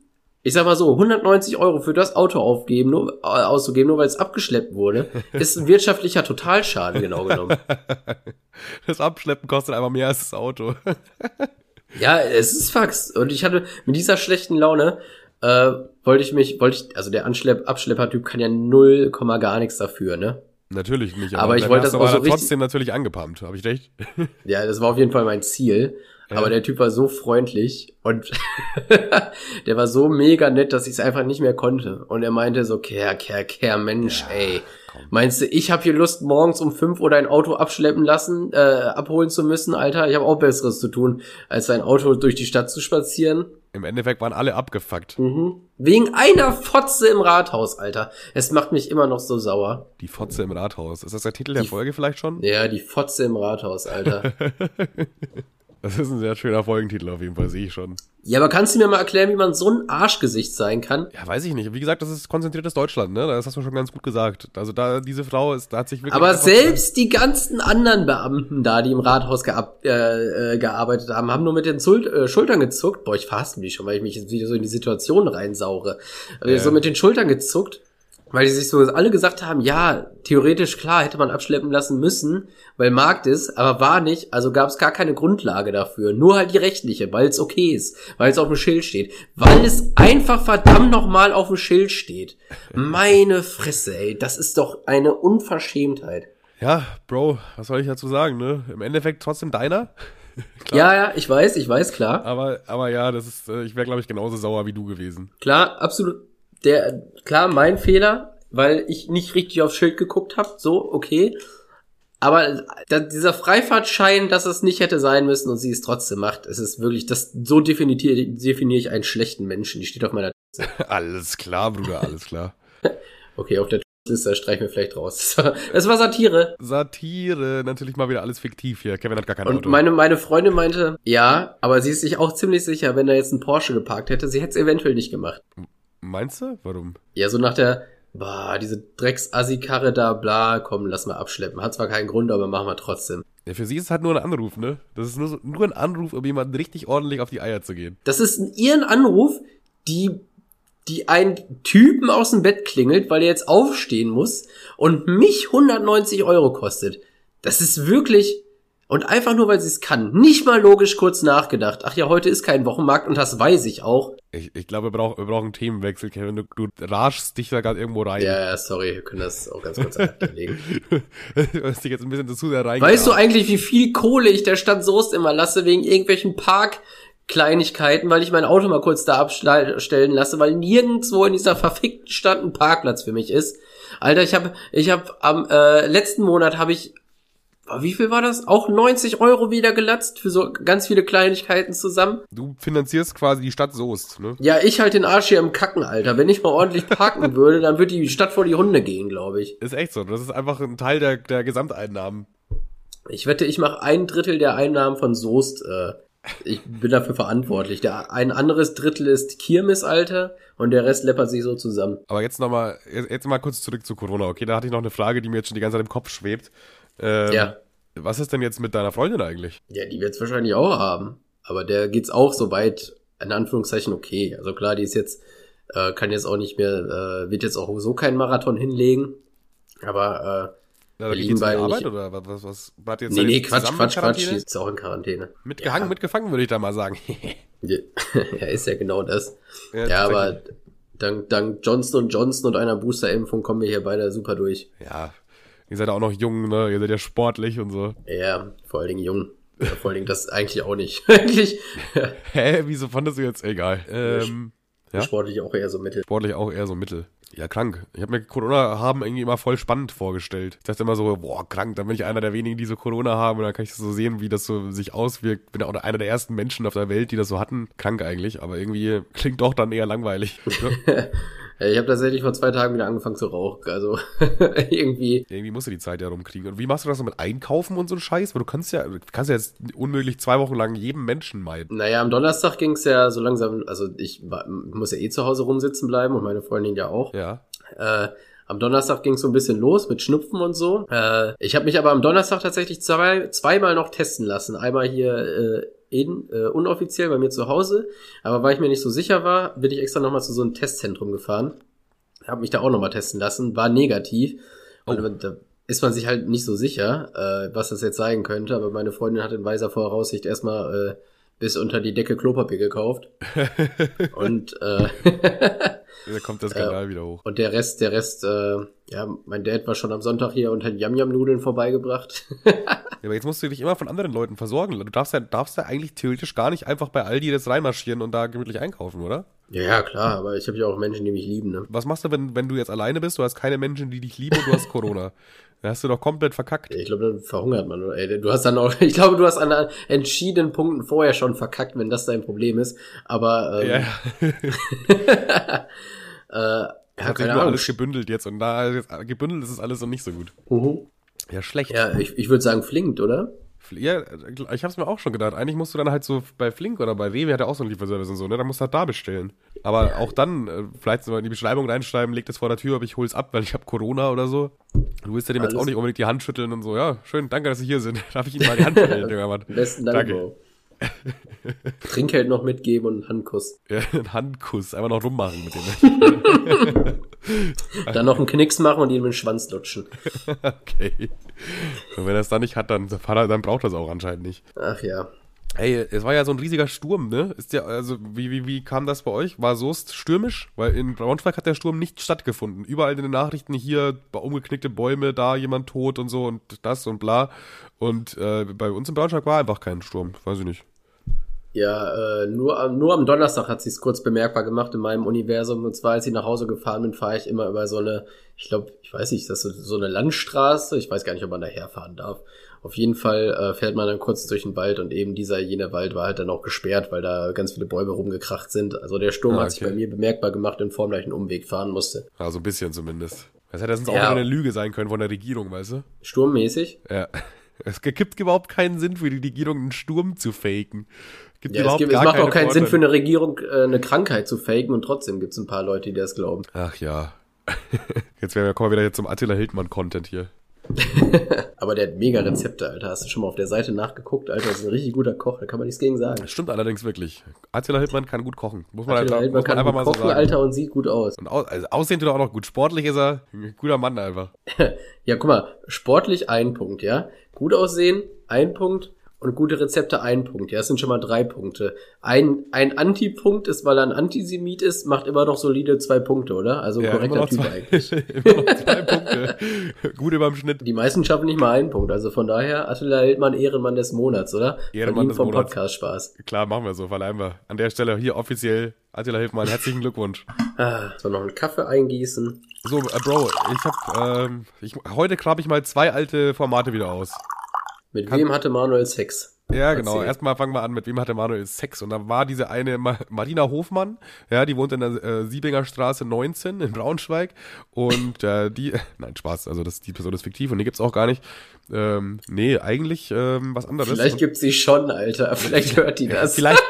[SPEAKER 2] ich sag mal so, 190 Euro für das Auto aufgeben, nur, äh, auszugeben, nur weil es abgeschleppt wurde, ist ein wirtschaftlicher Totalschaden, genau genommen.
[SPEAKER 1] Das Abschleppen kostet einfach mehr als das Auto.
[SPEAKER 2] Ja, es ist Fax. Und ich hatte mit dieser schlechten Laune, äh, wollte ich mich, wollte ich, also der Anschlepp, Abschleppertyp kann ja null Komma gar nichts dafür, ne?
[SPEAKER 1] Natürlich nicht.
[SPEAKER 2] Aber ich
[SPEAKER 1] dann
[SPEAKER 2] wollte das auch so
[SPEAKER 1] aber
[SPEAKER 2] richtig-
[SPEAKER 1] trotzdem natürlich angepumpt. Habe ich recht?
[SPEAKER 2] Ja, das war auf jeden Fall mein Ziel.
[SPEAKER 1] Ja.
[SPEAKER 2] Aber der Typ war so freundlich und der war so mega nett, dass ich es einfach nicht mehr konnte. Und er meinte so, Kerr, Kerr, Kerr, Mensch, ey.
[SPEAKER 1] komm.
[SPEAKER 2] Meinst du, ich habe hier Lust, morgens um fünf oder ein Auto abschleppen lassen, äh, abholen zu müssen, Alter? Ich habe auch Besseres zu tun, als ein Auto durch die Stadt zu spazieren.
[SPEAKER 1] Im Endeffekt waren alle abgefuckt.
[SPEAKER 2] Mhm. Wegen einer Fotze im Rathaus, Alter. Es macht mich immer noch so sauer.
[SPEAKER 1] Die Fotze im Rathaus. Ist das der Titel der
[SPEAKER 2] Die-
[SPEAKER 1] Folge vielleicht schon?
[SPEAKER 2] Ja, die Fotze im Rathaus, Alter.
[SPEAKER 1] Das ist ein sehr schöner Folgentitel auf jeden Fall, sehe ich schon.
[SPEAKER 2] ja, aber kannst du mir mal erklären, wie man so ein Arschgesicht sein kann?
[SPEAKER 1] Ja, weiß ich nicht. Wie gesagt, das ist konzentriertes Deutschland, ne? Das hast du schon ganz gut gesagt. Also da, diese Frau ist, da hat sich wirklich.
[SPEAKER 2] Aber selbst die ganzen anderen Beamten da, die im Rathaus geab, äh, äh, gearbeitet haben, haben nur mit den Zul äh, Schultern gezuckt. Boah, ich verhasse mich schon, weil ich mich jetzt wieder so in die Situation reinsauge. Äh,
[SPEAKER 1] Ja.
[SPEAKER 2] So mit den Schultern gezuckt, weil die sich so alle gesagt haben, ja, theoretisch klar hätte man abschleppen lassen müssen, weil Markt ist, aber war nicht, also gab es gar keine Grundlage dafür. Nur halt die rechtliche, weil es okay ist, weil es auf dem Schild steht. Weil es einfach verdammt nochmal auf dem Schild steht. Meine Fresse, ey, das ist doch eine Unverschämtheit.
[SPEAKER 1] Ja, Bro, was soll ich dazu sagen, ne? Im Endeffekt trotzdem deiner.
[SPEAKER 2] Ja, ja, ich weiß, ich weiß, klar.
[SPEAKER 1] Aber, aber ja, das ist, äh, ich wäre, glaube ich, genauso sauer wie du gewesen.
[SPEAKER 2] Klar, absolut. Der, klar, mein Fehler, weil ich nicht richtig aufs Schild geguckt habe. So, okay. Aber dieser Freifahrtschein, dass es nicht hätte sein müssen und sie es trotzdem macht, es ist wirklich, das, so definiere, definiere ich einen schlechten Menschen. Die steht auf meiner,
[SPEAKER 1] alles klar, Bruder, alles klar.
[SPEAKER 2] okay, auf der Liste streichen wir vielleicht raus. Es war Satire.
[SPEAKER 1] Satire, natürlich mal wieder alles fiktiv hier. Kevin hat gar kein
[SPEAKER 2] Und
[SPEAKER 1] Auto.
[SPEAKER 2] meine, meine Freundin meinte, ja, aber sie ist sich auch ziemlich sicher, wenn da jetzt ein Porsche geparkt hätte, sie hätte es eventuell nicht gemacht.
[SPEAKER 1] Meinst du? Warum?
[SPEAKER 2] Ja, so nach der, boah, diese Drecks-Assi-Karre da, bla, komm, lass mal abschleppen. Hat zwar keinen Grund, aber machen wir trotzdem.
[SPEAKER 1] Ja, für sie ist es halt nur ein Anruf, ne? Das ist nur, so, nur ein Anruf, um jemanden richtig ordentlich auf die Eier zu gehen.
[SPEAKER 2] Das ist ein- ihren Anruf, die, die einen Typen aus dem Bett klingelt, weil er jetzt aufstehen muss und mich 190 Euro kostet. Das ist wirklich, und einfach nur, weil sie es kann. Nicht mal logisch kurz nachgedacht. Ach ja, heute ist kein Wochenmarkt und das weiß ich auch.
[SPEAKER 1] Ich, ich glaube, wir, brauch, wir brauchen einen Themenwechsel, Kevin. Du, du rashst dich da gerade irgendwo rein.
[SPEAKER 2] Ja, ja, sorry, wir können das auch ganz kurz ablegen.
[SPEAKER 1] du hast dich jetzt ein bisschen zu sehr rein.
[SPEAKER 2] Weißt du eigentlich, wie viel Kohle ich der Stadt Soest immer lasse wegen irgendwelchen Parkkleinigkeiten, weil ich mein Auto mal kurz da abstellen lasse, weil nirgendwo in dieser verfickten Stadt ein Parkplatz für mich ist. Alter, ich habe ich hab am äh, letzten Monat habe ich wie viel war das? Auch 90 Euro wieder gelatzt für so ganz viele Kleinigkeiten zusammen.
[SPEAKER 1] Du finanzierst quasi die Stadt Soest, ne?
[SPEAKER 2] Ja, ich halt den Arsch hier im Kacken, Alter. Wenn ich mal ordentlich parken würde, dann würde die Stadt vor die Hunde gehen, glaube ich.
[SPEAKER 1] Ist echt so. Das ist einfach ein Teil der, der Gesamteinnahmen.
[SPEAKER 2] Ich wette, ich mache ein Drittel der Einnahmen von Soest. Äh, ich bin dafür verantwortlich. Der, ein anderes Drittel ist Kirmes, Alter, und der Rest läppert sich so zusammen.
[SPEAKER 1] Aber jetzt noch mal, jetzt, jetzt mal kurz zurück zu Corona, okay? Da hatte ich noch eine Frage, die mir jetzt schon die ganze Zeit im Kopf schwebt. Ähm,
[SPEAKER 2] Ja.
[SPEAKER 1] Was ist denn jetzt mit deiner Freundin eigentlich?
[SPEAKER 2] Ja, die wird's wahrscheinlich auch haben. Aber der geht's auch soweit, in Anführungszeichen, okay. Also klar, die ist jetzt, äh, kann jetzt auch nicht mehr, äh, wird jetzt auch so keinen Marathon hinlegen. Aber,
[SPEAKER 1] Ja,
[SPEAKER 2] Wir
[SPEAKER 1] geht
[SPEAKER 2] liegen beide
[SPEAKER 1] Arbeit
[SPEAKER 2] nicht-
[SPEAKER 1] oder was, was, was bleibt
[SPEAKER 2] äh,
[SPEAKER 1] jetzt
[SPEAKER 2] nee, nee, Quatsch, Quatsch, Quatsch, die ist auch in Quarantäne.
[SPEAKER 1] Mitgehangen,
[SPEAKER 2] Ja.
[SPEAKER 1] mitgefangen, würde ich da mal sagen.
[SPEAKER 2] Ja, ist ja genau das.
[SPEAKER 1] Ja,
[SPEAKER 2] Ja, aber dank, dank Johnson Johnson und einer Boosterimpfung kommen wir hier beide super durch.
[SPEAKER 1] Ja, ihr seid ja auch noch jung, ne? Ihr seid ja sportlich und so.
[SPEAKER 2] Ja, vor allen Dingen jung. Ja, vor allen Dingen das eigentlich auch nicht. eigentlich
[SPEAKER 1] Hä, wieso fandest du jetzt egal? Ähm, Ja?
[SPEAKER 2] sportlich auch eher so mittel.
[SPEAKER 1] sportlich auch eher so mittel. Ja, krank. Ich habe mir Corona haben irgendwie immer voll spannend vorgestellt. Ich dachte immer so, boah, krank, dann bin ich einer der wenigen, die so Corona haben und dann kann ich so sehen, wie das so sich auswirkt. Bin auch einer der ersten Menschen auf der Welt, die das so hatten. Krank eigentlich, aber irgendwie klingt doch dann eher langweilig. Ne?
[SPEAKER 2] Ja, ich habe tatsächlich vor zwei Tagen wieder angefangen zu rauchen. Also irgendwie.
[SPEAKER 1] irgendwie musst du die Zeit ja rumkriegen. Und wie machst du das so mit Einkaufen und so ein Scheiß? Weil du kannst ja, du kannst ja jetzt unmöglich zwei Wochen lang jedem Menschen meiden.
[SPEAKER 2] Naja, am Donnerstag ging's ja so langsam, also ich war, muss ja eh zu Hause rumsitzen bleiben und meine Freundin ja auch.
[SPEAKER 1] Ja.
[SPEAKER 2] Äh, am Donnerstag ging's so ein bisschen los mit Schnupfen und so. Äh, ich habe mich aber am Donnerstag tatsächlich zwei, zweimal noch testen lassen. Einmal hier äh, in, äh, unoffiziell bei mir zu Hause. Aber weil ich mir nicht so sicher war, bin ich extra nochmal zu so einem Testzentrum gefahren. Habe mich da auch nochmal testen lassen. War negativ. Und
[SPEAKER 1] Oh.
[SPEAKER 2] da ist man sich halt nicht so sicher, äh, was das jetzt sein könnte. Aber meine Freundin hat in weiser Voraussicht erstmal äh, bis unter die Decke Klopapier gekauft. Und äh,
[SPEAKER 1] Da kommt der Skandal wieder hoch.
[SPEAKER 2] Und der Rest, der Rest, äh, ja, mein Dad war schon am Sonntag hier und hat Yam-Yam-Nudeln vorbeigebracht.
[SPEAKER 1] Ja, aber jetzt musst du dich immer von anderen Leuten versorgen. Du darfst ja, darfst ja eigentlich theoretisch gar nicht einfach bei Aldi das reinmarschieren und da gemütlich einkaufen, oder?
[SPEAKER 2] ja, ja, klar, aber ich habe ja auch Menschen, die mich lieben, ne?
[SPEAKER 1] Was machst du, wenn, wenn du jetzt alleine bist, du hast keine Menschen, die dich lieben und du hast Corona? Dann hast du doch komplett verkackt.
[SPEAKER 2] Ich glaube, dann verhungert man. Oder? Ey, du hast dann auch, ich glaube, du hast an entschiedenen Punkten vorher schon verkackt, wenn das dein Problem ist. Aber ähm,
[SPEAKER 1] Ja,
[SPEAKER 2] äh, ja,
[SPEAKER 1] hat sich
[SPEAKER 2] keine
[SPEAKER 1] nur
[SPEAKER 2] Ahnung.
[SPEAKER 1] alles gebündelt jetzt und da gebündelt ist es alles noch nicht so gut.
[SPEAKER 2] Mhm.
[SPEAKER 1] Ja, schlecht.
[SPEAKER 2] Ja, ich, ich würde sagen, flinkt, oder?
[SPEAKER 1] Ja, ich hab's mir auch schon gedacht. Eigentlich musst du dann halt so bei Flink oder bei Rewe hat er auch so einen Lieferservice und so, ne? Da musst du halt da bestellen. Aber auch dann, äh, vielleicht so in die Beschreibung reinschreiben, leg das vor der Tür, aber ich hol's ab, weil ich habe Corona oder so. Du willst ja dem jetzt
[SPEAKER 2] Alles-
[SPEAKER 1] auch nicht unbedingt die Hand schütteln und so, ja, schön, danke, dass Sie hier sind. Darf ich Ihnen mal die Hand schütteln, junger Mann?
[SPEAKER 2] Besten Dank,
[SPEAKER 1] Danke.
[SPEAKER 2] Bro. Trinkgeld noch mitgeben und einen Handkuss.
[SPEAKER 1] Ja, einen Handkuss, einfach noch rummachen mit dem.
[SPEAKER 2] Dann noch einen Knicks machen und ihn mit dem Schwanz lutschen.
[SPEAKER 1] okay. Und wenn er es dann nicht hat, dann, dann braucht er es auch anscheinend nicht.
[SPEAKER 2] Ach ja.
[SPEAKER 1] Ey, es war ja so ein riesiger Sturm, ne? Ist ja, also, wie, wie, wie kam das bei euch? War so stürmisch? Weil in Braunschweig hat der Sturm nicht stattgefunden. Überall in den Nachrichten hier umgeknickte Bäume, da jemand tot und so und das und bla. Und äh, bei uns in Braunschweig war einfach kein Sturm, weiß ich nicht.
[SPEAKER 2] Ja, äh, nur, am- nur am Donnerstag hat sie es kurz bemerkbar gemacht in meinem Universum. Und zwar, als ich nach Hause gefahren bin, fahre ich immer über so eine, ich glaube, ich weiß nicht, das ist so eine Landstraße. Ich weiß gar nicht, ob man da herfahren darf. Auf jeden Fall äh, fährt man dann kurz durch den Wald und eben dieser jener Wald war halt dann auch gesperrt, weil da ganz viele Bäume rumgekracht sind. Also der Sturm
[SPEAKER 1] Ah,
[SPEAKER 2] hat sich
[SPEAKER 1] okay.
[SPEAKER 2] bei mir bemerkbar gemacht in Form, dass ich einen Umweg fahren musste.
[SPEAKER 1] Also ein bisschen zumindest. Das hätte sonst auch
[SPEAKER 2] Ja.
[SPEAKER 1] wieder eine Lüge sein können von der Regierung, weißt du?
[SPEAKER 2] Sturmmäßig?
[SPEAKER 1] Ja. Es gibt überhaupt keinen Sinn für die Regierung, einen Sturm zu faken. Gibt
[SPEAKER 2] Ja, es, gibt, es macht auch
[SPEAKER 1] keine
[SPEAKER 2] keinen Sinn für eine Regierung, äh, eine Krankheit zu faken und trotzdem gibt es ein paar Leute, die das glauben.
[SPEAKER 1] Ach ja. Jetzt werden wir, kommen wir wieder zum Attila Hildmann-Content hier.
[SPEAKER 2] Aber der hat mega Rezepte, Alter. Hast du schon mal auf der Seite nachgeguckt, Alter? Das ist ein richtig guter Koch, da kann man nichts gegen sagen.
[SPEAKER 1] Das stimmt allerdings wirklich. Attila Hildmann kann gut kochen. Muss man,
[SPEAKER 2] Attila
[SPEAKER 1] einfach,
[SPEAKER 2] Hildmann
[SPEAKER 1] muss man
[SPEAKER 2] kann
[SPEAKER 1] einfach
[SPEAKER 2] gut kochen,
[SPEAKER 1] so.
[SPEAKER 2] Alter, und sieht gut aus.
[SPEAKER 1] Und au also aussehen tut er auch noch gut. Sportlich ist er ein guter Mann einfach.
[SPEAKER 2] Ja, guck mal, sportlich ein Punkt, ja. Gut aussehen, ein Punkt. Und gute Rezepte, ein Punkt. Ja, das sind schon mal drei Punkte. Ein, ein Antipunkt ist, weil er ein Antisemit ist, macht immer noch solide zwei Punkte, oder? Also
[SPEAKER 1] Ja,
[SPEAKER 2] korrekter Typ
[SPEAKER 1] zwei,
[SPEAKER 2] eigentlich.
[SPEAKER 1] immer noch zwei Punkte. Gut überm Schnitt.
[SPEAKER 2] Die meisten schaffen nicht mal einen Punkt. Also von daher, Attila Hildmann Ehrenmann des Monats, oder?
[SPEAKER 1] Ehrenmann des
[SPEAKER 2] vom
[SPEAKER 1] Monats.
[SPEAKER 2] Podcast Spaß.
[SPEAKER 1] Klar, machen wir so, verleihen wir. An der Stelle hier offiziell Attila Hildmann, herzlichen Glückwunsch.
[SPEAKER 2] Ah, so noch einen Kaffee eingießen.
[SPEAKER 1] So, äh, Bro, ich hab, ähm, ich, heute grabe ich mal zwei alte Formate wieder aus.
[SPEAKER 2] Mit
[SPEAKER 1] Kann-
[SPEAKER 2] wem hatte Manuel Sex?
[SPEAKER 1] Ja, genau.
[SPEAKER 2] Erzähl.
[SPEAKER 1] Erstmal fangen wir an, mit wem hatte Manuel Sex? Und da war diese eine Ma Marina Hofmann, ja, die wohnt in der äh, Siebinger Straße 19 in Braunschweig. Und äh, die, nein, Spaß, also das, die Person ist fiktiv und die gibt's auch gar nicht. Ähm, nee, eigentlich ähm, was anderes.
[SPEAKER 2] Vielleicht gibt's sie schon, Alter. Vielleicht hört die das.
[SPEAKER 1] vielleicht,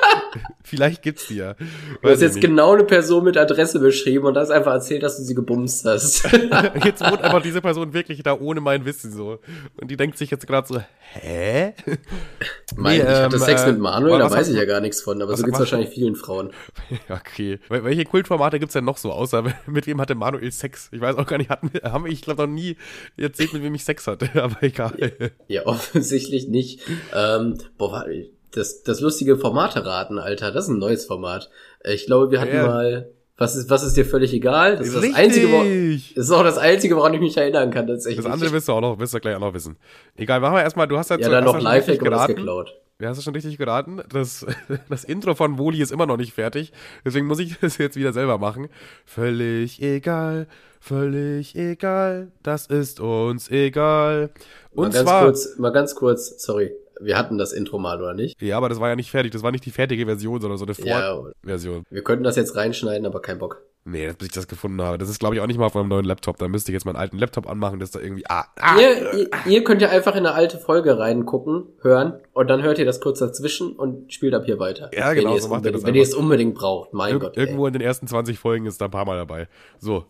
[SPEAKER 1] vielleicht gibt's die ja.
[SPEAKER 2] Du
[SPEAKER 1] Weiß
[SPEAKER 2] hast
[SPEAKER 1] ich
[SPEAKER 2] jetzt
[SPEAKER 1] nicht.
[SPEAKER 2] genau eine Person mit Adresse beschrieben und hast einfach erzählt, dass du sie gebumst hast.
[SPEAKER 1] Jetzt wohnt einfach diese Person wirklich da ohne mein Wissen so. Und die denkt sich jetzt gerade so, hä?
[SPEAKER 2] Mein,
[SPEAKER 1] Nee,
[SPEAKER 2] ich hatte
[SPEAKER 1] ähm,
[SPEAKER 2] Sex
[SPEAKER 1] äh,
[SPEAKER 2] mit Manuel,
[SPEAKER 1] was
[SPEAKER 2] da
[SPEAKER 1] hast
[SPEAKER 2] weiß ich
[SPEAKER 1] du-
[SPEAKER 2] ja gar nichts von, aber so geht's
[SPEAKER 1] was-
[SPEAKER 2] wahrscheinlich vielen Frauen.
[SPEAKER 1] Okay. Wel- Welche Kultformate gibt's denn noch so, außer mit wem hatte Manuel Sex? Ich weiß auch gar nicht, hatten, haben wir, ich glaube noch nie erzählt, mit wem ich Sex hatte, aber egal.
[SPEAKER 2] Ja, offensichtlich nicht. Ähm, boah, das, das lustige Formate raten, Alter, das ist ein neues Format. Äh, Ich glaube, wir hatten
[SPEAKER 1] Ja.
[SPEAKER 2] mal, was ist, was ist dir völlig egal? Das ist das einzige, wo, das ist auch das einzige, woran ich mich erinnern kann, tatsächlich.
[SPEAKER 1] Das andere wirst du auch noch, wirst du gleich auch noch wissen. Egal, machen wir erstmal, du hast jetzt
[SPEAKER 2] ja, dann
[SPEAKER 1] hast
[SPEAKER 2] noch
[SPEAKER 1] richtig
[SPEAKER 2] Lifehack was
[SPEAKER 1] geraten.
[SPEAKER 2] geklaut.
[SPEAKER 1] Ja, hast du schon richtig geraten? Das, das Intro von Woli ist immer noch nicht fertig. Deswegen muss ich das jetzt wieder selber machen. Völlig egal, völlig egal, das ist uns egal.
[SPEAKER 2] Mal
[SPEAKER 1] Und
[SPEAKER 2] ganz
[SPEAKER 1] zwar.
[SPEAKER 2] kurz, mal ganz kurz, sorry, wir hatten das Intro mal, oder nicht?
[SPEAKER 1] Ja, aber das war ja nicht fertig. Das war nicht die fertige Version, sondern so eine
[SPEAKER 2] Ja,
[SPEAKER 1] Vorversion.
[SPEAKER 2] wir könnten das jetzt reinschneiden, aber kein Bock.
[SPEAKER 1] Nee, bis ich das gefunden habe. Das ist, glaube ich, auch nicht mal auf meinem neuen Laptop. Da müsste ich jetzt meinen alten Laptop anmachen, dass da irgendwie. Ah, ah,
[SPEAKER 2] Ihr, ihr, ihr könnt ja einfach in eine alte Folge reingucken, hören und dann hört ihr das kurz dazwischen und spielt ab hier weiter.
[SPEAKER 1] Ja, genau,
[SPEAKER 2] wenn ihr,
[SPEAKER 1] so
[SPEAKER 2] es
[SPEAKER 1] macht ihr
[SPEAKER 2] unbedingt,
[SPEAKER 1] das
[SPEAKER 2] wenn ihr es unbedingt braucht. Mein
[SPEAKER 1] Ir
[SPEAKER 2] Gott.
[SPEAKER 1] irgendwo
[SPEAKER 2] Ey.
[SPEAKER 1] in den ersten 20 Folgen ist da ein paar Mal dabei. So.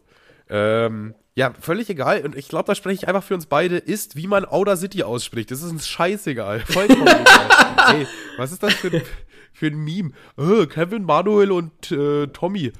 [SPEAKER 1] Ähm, ja, völlig egal. Und ich glaube, da spreche ich einfach für uns beide, ist, wie man Outer City ausspricht. Das ist uns scheißegal. Vollkommen egal. Ey, was ist das für, ein- für ein Meme? Äh, Kevin, Manuel und äh, Tommy.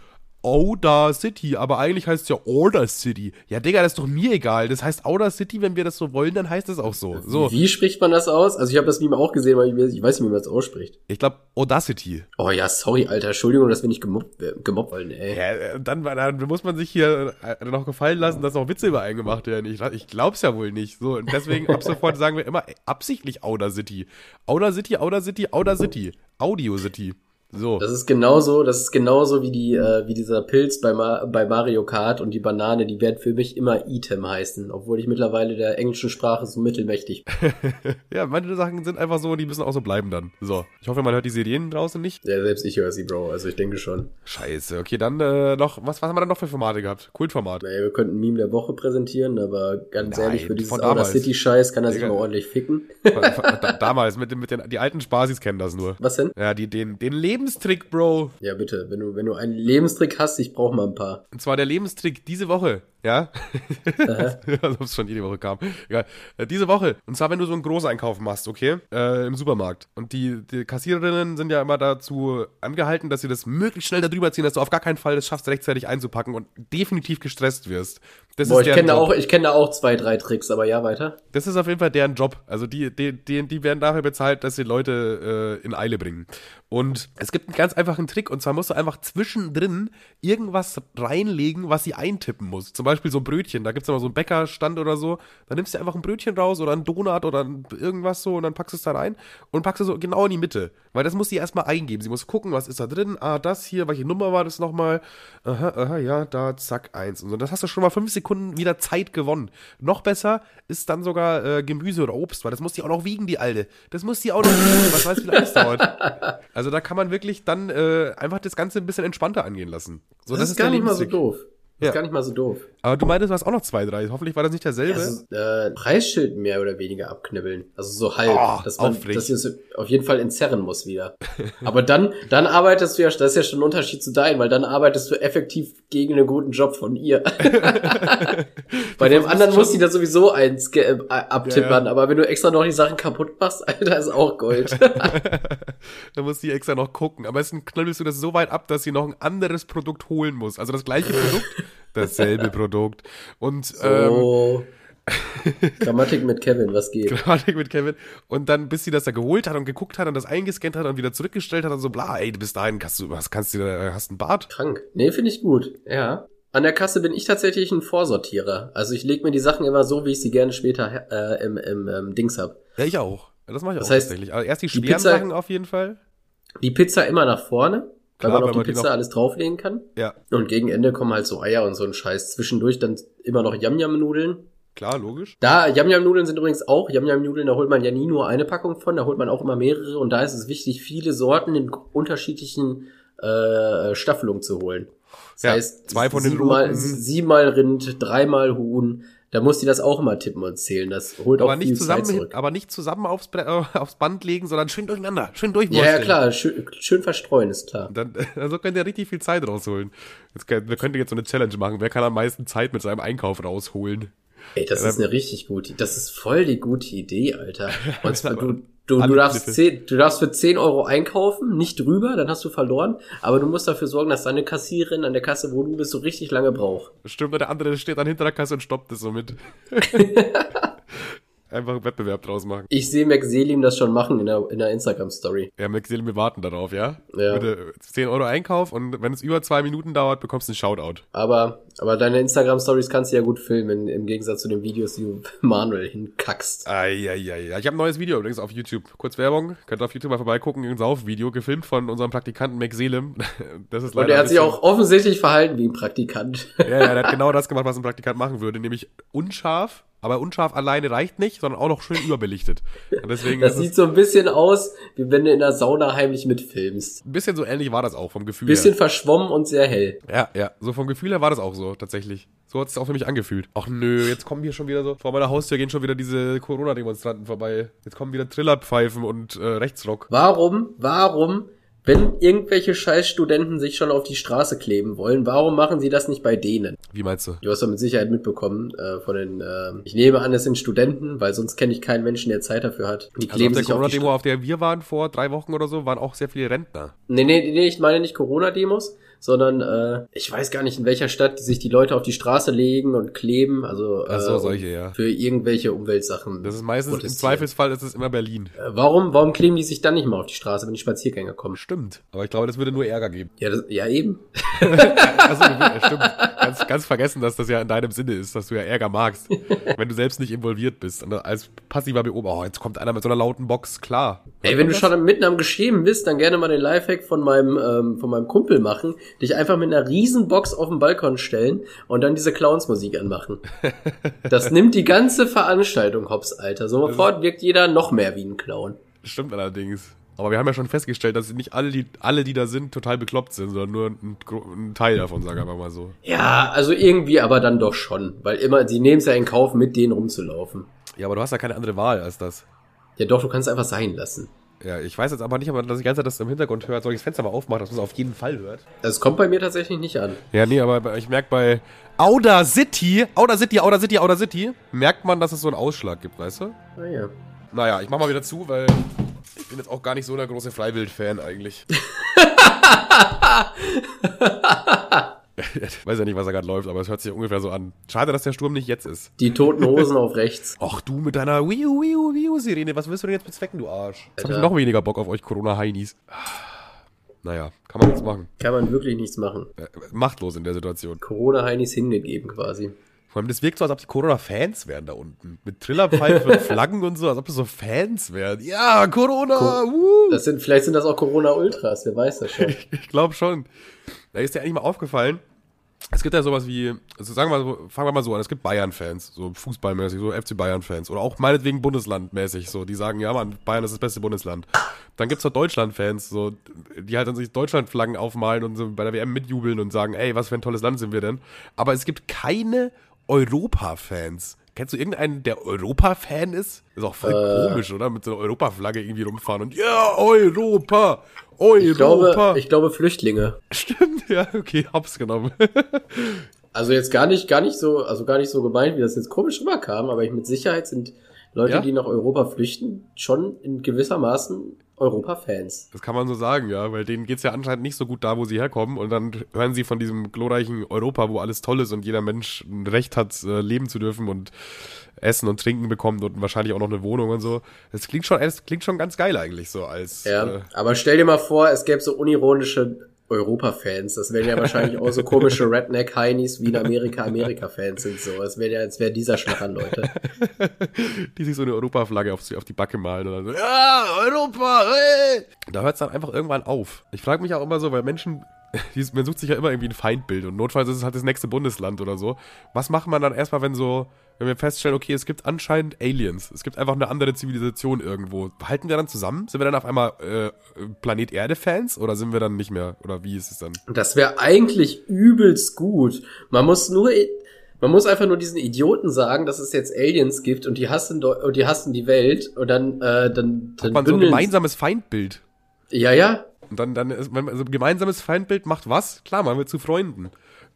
[SPEAKER 1] Outer City, aber eigentlich heißt es ja Order City. Ja, Digga, das ist doch mir egal. Das heißt Outer City, wenn wir das so wollen, dann heißt es auch so. So.
[SPEAKER 2] Wie spricht man das aus? Also ich habe das Meme auch gesehen, weil ich, ich weiß nicht, wie man das ausspricht.
[SPEAKER 1] Ich glaube Audacity.
[SPEAKER 2] Oh ja, sorry, Alter. Entschuldigung, dass wir nicht gemobbt, äh, gemobbt wollen, ey.
[SPEAKER 1] Ja, äh, dann, dann muss man sich hier äh, noch gefallen lassen, dass noch Witze über einen gemacht werden. Ich, ich glaub's ja wohl nicht. So, und deswegen ab sofort sagen wir immer absichtlich Outer City. Outer City, Outer City, Outer City. Audio City. So.
[SPEAKER 2] Das ist genauso, das ist genauso wie die, äh, wie dieser Pilz bei, Ma bei Mario Kart und die Banane, die werden für mich immer Item heißen, obwohl ich mittlerweile der englischen Sprache so mittelmächtig bin.
[SPEAKER 1] ja, manche Sachen sind einfach so, die müssen auch so bleiben dann. So. Ich hoffe, man hört die Serien draußen nicht.
[SPEAKER 2] Ja, selbst ich höre sie, Bro, also ich denke schon.
[SPEAKER 1] Scheiße, okay, dann äh, noch, was, was haben wir dann noch für Formate gehabt? Kultformat.
[SPEAKER 2] Naja, wir könnten Meme der Woche präsentieren, aber ganz Nein, ehrlich, für dieses Outer City-Scheiß kann er sich mal ordentlich ficken.
[SPEAKER 1] damals, mit, den, mit den, die alten Spasis kennen das nur.
[SPEAKER 2] Was denn?
[SPEAKER 1] Ja, die, den, den Lebenstrick, Bro.
[SPEAKER 2] Ja, bitte, wenn du, wenn du einen Lebenstrick hast, ich brauche mal ein paar.
[SPEAKER 1] Und zwar der Lebenstrick diese Woche, ja? Als ob es schon jede Woche kam. Egal. Äh, diese Woche. Und zwar, wenn du so einen Großeinkauf machst, okay? Äh, Im Supermarkt. Und die, die Kassiererinnen sind ja immer dazu angehalten, dass sie das möglichst schnell darüber ziehen, dass du auf gar keinen Fall das schaffst, rechtzeitig einzupacken und definitiv gestresst wirst.
[SPEAKER 2] Das Boah, ich kenne auch, ich kenne auch zwei, drei Tricks, aber ja, weiter.
[SPEAKER 1] Das ist auf jeden Fall deren Job. Also die, die, die, die werden dafür bezahlt, dass sie Leute äh, in Eile bringen. Und es gibt einen ganz einfachen Trick, und zwar musst du einfach zwischendrin irgendwas reinlegen, was sie eintippen muss. Zum Beispiel so ein Brötchen, da gibt es immer so einen Bäckerstand oder so. Da nimmst du einfach ein Brötchen raus oder einen Donut oder irgendwas so und dann packst du es da rein und packst es so genau in die Mitte. Weil das muss sie erstmal eingeben. Sie muss gucken, was ist da drin. Ah, das hier, welche Nummer war das nochmal? Aha, aha, ja, da, zack, eins. Und so. Das hast du schon mal fünf Sekunden wieder Zeit gewonnen. Noch besser ist dann sogar äh, Gemüse oder Obst, weil das muss die auch noch wiegen, die Alte. Das muss die auch noch wiegen. Was weiß, wie lange es dauert. Also da kann man wirklich dann äh, einfach das Ganze ein bisschen entspannter angehen lassen.
[SPEAKER 2] So, das, das ist, ist gar nicht mal so doof. Das ja. ist gar nicht mal so doof.
[SPEAKER 1] Aber du meintest, du hast auch noch zwei, drei. Hoffentlich war das nicht derselbe. Also,
[SPEAKER 2] äh, Preisschild mehr oder weniger abknibbeln. Also so halb. Oh, dass man dass das auf jeden Fall entzerren muss wieder. Aber dann, dann arbeitest du ja, das ist ja schon ein Unterschied zu deinem, weil dann arbeitest du effektiv gegen einen guten Job von ihr. Bei dem anderen muss die da sowieso eins äh, abtippern. Ja. Aber wenn du extra noch die Sachen kaputt machst, Alter, ist auch Gold.
[SPEAKER 1] dann muss die extra noch gucken. Aber es knüppelst du das so weit ab, dass sie noch ein anderes Produkt holen muss. Also das gleiche Produkt dasselbe Produkt. Und so.
[SPEAKER 2] ähm, Grammatik mit Kevin, was geht?
[SPEAKER 1] Grammatik mit Kevin. Und dann, bis sie das da geholt hat und geguckt hat und das eingescannt hat und wieder zurückgestellt hat und so, bla, ey, bis dahin kannst du, was kannst du, hast einen Bart?
[SPEAKER 2] Krank. Nee, finde ich gut. Ja. An der Kasse bin ich tatsächlich ein Vorsortierer. Also ich lege mir die Sachen immer so, wie ich sie gerne später äh, im, im, im Dings hab.
[SPEAKER 1] Ja, ich auch. Das mache ich das auch heißt, tatsächlich. Also erst die, die schweren Pizza, Sachen auf jeden Fall.
[SPEAKER 2] Die Pizza immer nach vorne Klar, weil man auf die Pizza alles drauflegen kann.
[SPEAKER 1] Ja.
[SPEAKER 2] Und gegen Ende kommen halt so Eier und so ein Scheiß. Zwischendurch dann immer noch Yam-Yam-Nudeln.
[SPEAKER 1] Klar, logisch.
[SPEAKER 2] Da, Yam-Yam-Nudeln sind übrigens auch, Yam-Yam-Nudeln, da holt man ja nie nur eine Packung von, da holt man auch immer mehrere und da ist es wichtig, viele Sorten in unterschiedlichen äh, Staffelungen zu holen. Das ja, heißt, zwei von den siebenmal, siebenmal Rind, dreimal Huhn, da muss die das auch immer tippen und zählen. Das holt aber auch
[SPEAKER 1] nicht viel zusammen, Zeit zurück. Aber nicht zusammen aufs, äh, aufs Band legen, sondern schön durcheinander, schön
[SPEAKER 2] durchwursteln. Ja, ja, klar, schön, schön verstreuen, ist klar.
[SPEAKER 1] Dann, also könnt ihr richtig viel Zeit rausholen. Jetzt, wir könnten jetzt so eine Challenge machen. Wer kann am meisten Zeit mit seinem Einkauf rausholen?
[SPEAKER 2] Ey, das ist eine richtig gute, das ist voll die gute Idee, Alter. Und zwar, du, Du, du, darfst 10, du darfst für 10 Euro einkaufen, nicht drüber, dann hast du verloren. Aber du musst dafür sorgen, dass deine Kassiererin an der Kasse, wo du bist, so richtig lange braucht.
[SPEAKER 1] Stimmt, der andere steht dann hinter der Kasse und stoppt es so mit. Einfach einen Wettbewerb draus machen.
[SPEAKER 2] Ich sehe Selim das schon machen in der, in der Instagram-Story.
[SPEAKER 1] Ja, Selim, wir warten darauf, ja? Ja. Bitte 10 Euro Einkauf und wenn es über zwei Minuten dauert, bekommst du einen Shoutout.
[SPEAKER 2] Aber, aber deine Instagram-Stories kannst du ja gut filmen, im Gegensatz zu den Videos, die du Manuel hinkackst.
[SPEAKER 1] Eieiei. Ich habe ein neues Video übrigens auf YouTube. Kurz Werbung. Könnt ihr auf YouTube mal vorbeigucken. Ein Saufvideo, gefilmt von unserem Praktikanten Selim.
[SPEAKER 2] Das ist leider und er hat sich auch offensichtlich verhalten wie ein Praktikant.
[SPEAKER 1] Ja, ja, er hat genau das gemacht, was ein Praktikant machen würde, nämlich unscharf aber unscharf alleine reicht nicht, sondern auch noch schön überbelichtet.
[SPEAKER 2] Und deswegen das sieht so ein bisschen aus, wie wenn du in der Sauna heimlich mitfilmst.
[SPEAKER 1] Ein bisschen so ähnlich war das auch vom Gefühl
[SPEAKER 2] bisschen her. Bisschen verschwommen und sehr hell.
[SPEAKER 1] Ja, ja. So vom Gefühl her war das auch so, tatsächlich. So hat es auch für mich angefühlt. Ach nö, jetzt kommen hier schon wieder so, vor meiner Haustür gehen schon wieder diese Corona-Demonstranten vorbei. Jetzt kommen wieder Trillerpfeifen und äh, Rechtsrock.
[SPEAKER 2] Warum, warum wenn irgendwelche Scheißstudenten sich schon auf die Straße kleben wollen, warum machen sie das nicht bei denen?
[SPEAKER 1] Wie meinst du?
[SPEAKER 2] Du hast doch mit Sicherheit mitbekommen äh, von den. Äh, ich nehme an, es sind Studenten, weil sonst kenne ich keinen Menschen, der Zeit dafür hat.
[SPEAKER 1] Die kleben also auf der Corona-Demo, auf der wir waren vor drei Wochen oder so, waren auch sehr viele Rentner.
[SPEAKER 2] Nee, nee, nee, ich meine nicht Corona-Demos, sondern äh, ich weiß gar nicht, in welcher Stadt sich die Leute auf die Straße legen und kleben, also
[SPEAKER 1] Ach so,
[SPEAKER 2] äh,
[SPEAKER 1] solche, ja.
[SPEAKER 2] für irgendwelche Umweltsachen.
[SPEAKER 1] Das ist meistens, im. Zweifelsfall ist es immer Berlin.
[SPEAKER 2] Äh, Warum, warum kleben die sich dann nicht mal auf die Straße, wenn die Spaziergänger kommen?
[SPEAKER 1] Stimmt. Aber ich glaube, das würde nur Ärger geben.
[SPEAKER 2] Ja, das, ja eben.
[SPEAKER 1] Also, stimmt. Ganz, ganz vergessen, dass das ja in deinem Sinne ist, dass du ja Ärger magst, wenn du selbst nicht involviert bist. Und als passiver Beobachter, oh, jetzt kommt einer mit so einer lauten Box, klar.
[SPEAKER 2] Ey, wenn du schon mitten am Geschehen bist, dann gerne mal den Lifehack von meinem, ähm, von meinem Kumpel machen, dich einfach mit einer riesen Box auf den Balkon stellen und dann diese Clownsmusik anmachen. Das nimmt die ganze Veranstaltung hops, Alter. Sofort wirkt jeder noch mehr wie ein Clown.
[SPEAKER 1] Stimmt allerdings. Aber wir haben ja schon festgestellt, dass nicht alle, die, alle, die da sind, total bekloppt sind, sondern nur ein, ein Teil davon, sagen wir mal so.
[SPEAKER 2] Ja, also irgendwie aber dann doch schon, weil immer, sie nehmen es ja in Kauf, mit denen rumzulaufen.
[SPEAKER 1] Ja, aber du hast ja keine andere Wahl als das.
[SPEAKER 2] Ja doch, du kannst es einfach sein lassen.
[SPEAKER 1] Ja, ich weiß jetzt aber nicht, aber dass ich die ganze Zeit das im Hintergrund hört. Soll ich das Fenster mal aufmachen, dass man es auf jeden Fall hört?
[SPEAKER 2] Das kommt bei mir tatsächlich nicht an.
[SPEAKER 1] Ja, nee, aber ich merke bei Auda City, Auda City, Auda City, Auda City, merkt man, dass es so einen Ausschlag gibt, weißt du?
[SPEAKER 2] Naja.
[SPEAKER 1] Naja, ich mach mal wieder zu, weil ich bin jetzt auch gar nicht so der große Freiwild-Fan eigentlich. ich weiß ja nicht, was da gerade läuft, aber es hört sich ungefähr so an. Schade, dass der Sturm nicht jetzt ist.
[SPEAKER 2] Die toten Hosen auf rechts.
[SPEAKER 1] Ach du mit deiner Wiu Wiu Wiu Sirene, was willst du denn jetzt bezwecken, du Arsch? Jetzt habe ich noch weniger Bock auf euch Corona-Heinis. Naja, kann man nichts machen.
[SPEAKER 2] Kann man wirklich nichts machen.
[SPEAKER 1] Äh, machtlos in der Situation.
[SPEAKER 2] Corona-Heinis hingegeben quasi.
[SPEAKER 1] Vor allem, das wirkt so, als ob die Corona-Fans wären da unten. Mit Trillerpfeifen und Flaggen und so, als ob das so Fans wären. Ja, Corona! uh.
[SPEAKER 2] Das sind, vielleicht sind das auch Corona-Ultras, wer weiß das schon.
[SPEAKER 1] Ich glaube schon. Da ist dir eigentlich mal aufgefallen, es gibt ja sowas wie, also sagen wir mal, so, fangen wir mal so an, es gibt Bayern-Fans, so fußballmäßig, so FC Bayern-Fans oder auch meinetwegen Bundeslandmäßig, so, die sagen, ja Mann, Bayern ist das beste Bundesland. Dann gibt's noch Deutschland-Fans, so, die halt dann sich Deutschland-Flaggen aufmalen und so bei der WM mitjubeln und sagen, ey, was für ein tolles Land sind wir denn? Aber es gibt keine Europa-Fans. Kennst du irgendeinen, der Europa-Fan ist? Ist auch voll
[SPEAKER 2] Äh.
[SPEAKER 1] komisch, oder? Mit so einer Europa-Flagge irgendwie rumfahren und ja, Europa! Europa!
[SPEAKER 2] Ich glaube, ich glaube Flüchtlinge.
[SPEAKER 1] Stimmt, ja, okay, hab's genommen.
[SPEAKER 2] Also jetzt gar nicht, gar nicht so, also gar nicht so gemeint, wie das jetzt komisch rüberkam, aber ich mit Sicherheit sind Leute,
[SPEAKER 1] Ja?
[SPEAKER 2] die nach Europa flüchten, schon in gewissermaßen Europa-Fans.
[SPEAKER 1] Das kann man so sagen, ja, weil denen geht's ja anscheinend nicht so gut da, wo sie herkommen und dann hören sie von diesem glorreichen Europa, wo alles toll ist und jeder Mensch ein Recht hat, äh, leben zu dürfen und Essen und Trinken bekommt und wahrscheinlich auch noch eine Wohnung und so. Das klingt schon, es klingt schon ganz geil eigentlich so als,
[SPEAKER 2] Ja.
[SPEAKER 1] äh,
[SPEAKER 2] Aber stell dir mal vor, es gäbe so unironische Europa-Fans. Das wären ja wahrscheinlich auch so komische Redneck-Heinis wie in Amerika Amerika-Fans sind so. Es wäre ja, als wäre dieser Schlag an Leute.
[SPEAKER 1] die sich so eine Europaflagge auf, auf die Backe malen dann so, ja, Europa, hey! Da hört's dann einfach irgendwann auf. Ich frage mich auch immer so, weil Menschen, man sucht sich ja immer irgendwie ein Feindbild und notfalls ist es halt das nächste Bundesland oder so. Was macht man dann erstmal, wenn so, wenn wir feststellen, okay, es gibt anscheinend Aliens, es gibt einfach eine andere Zivilisation irgendwo. Halten wir dann zusammen? Sind wir dann auf einmal äh, Planet Erde-Fans oder sind wir dann nicht mehr? Oder wie ist es dann?
[SPEAKER 2] Das wäre eigentlich übelst gut. Man muss nur, man muss einfach nur diesen Idioten sagen, dass es jetzt Aliens gibt und die hassen, und die hassen die Welt und dann, äh, dann,
[SPEAKER 1] Hat
[SPEAKER 2] dann
[SPEAKER 1] man so ein gemeinsames Feindbild?
[SPEAKER 2] Ja, ja.
[SPEAKER 1] Und dann, dann ist, man, also gemeinsames Feindbild macht was? Klar, man wird zu Freunden.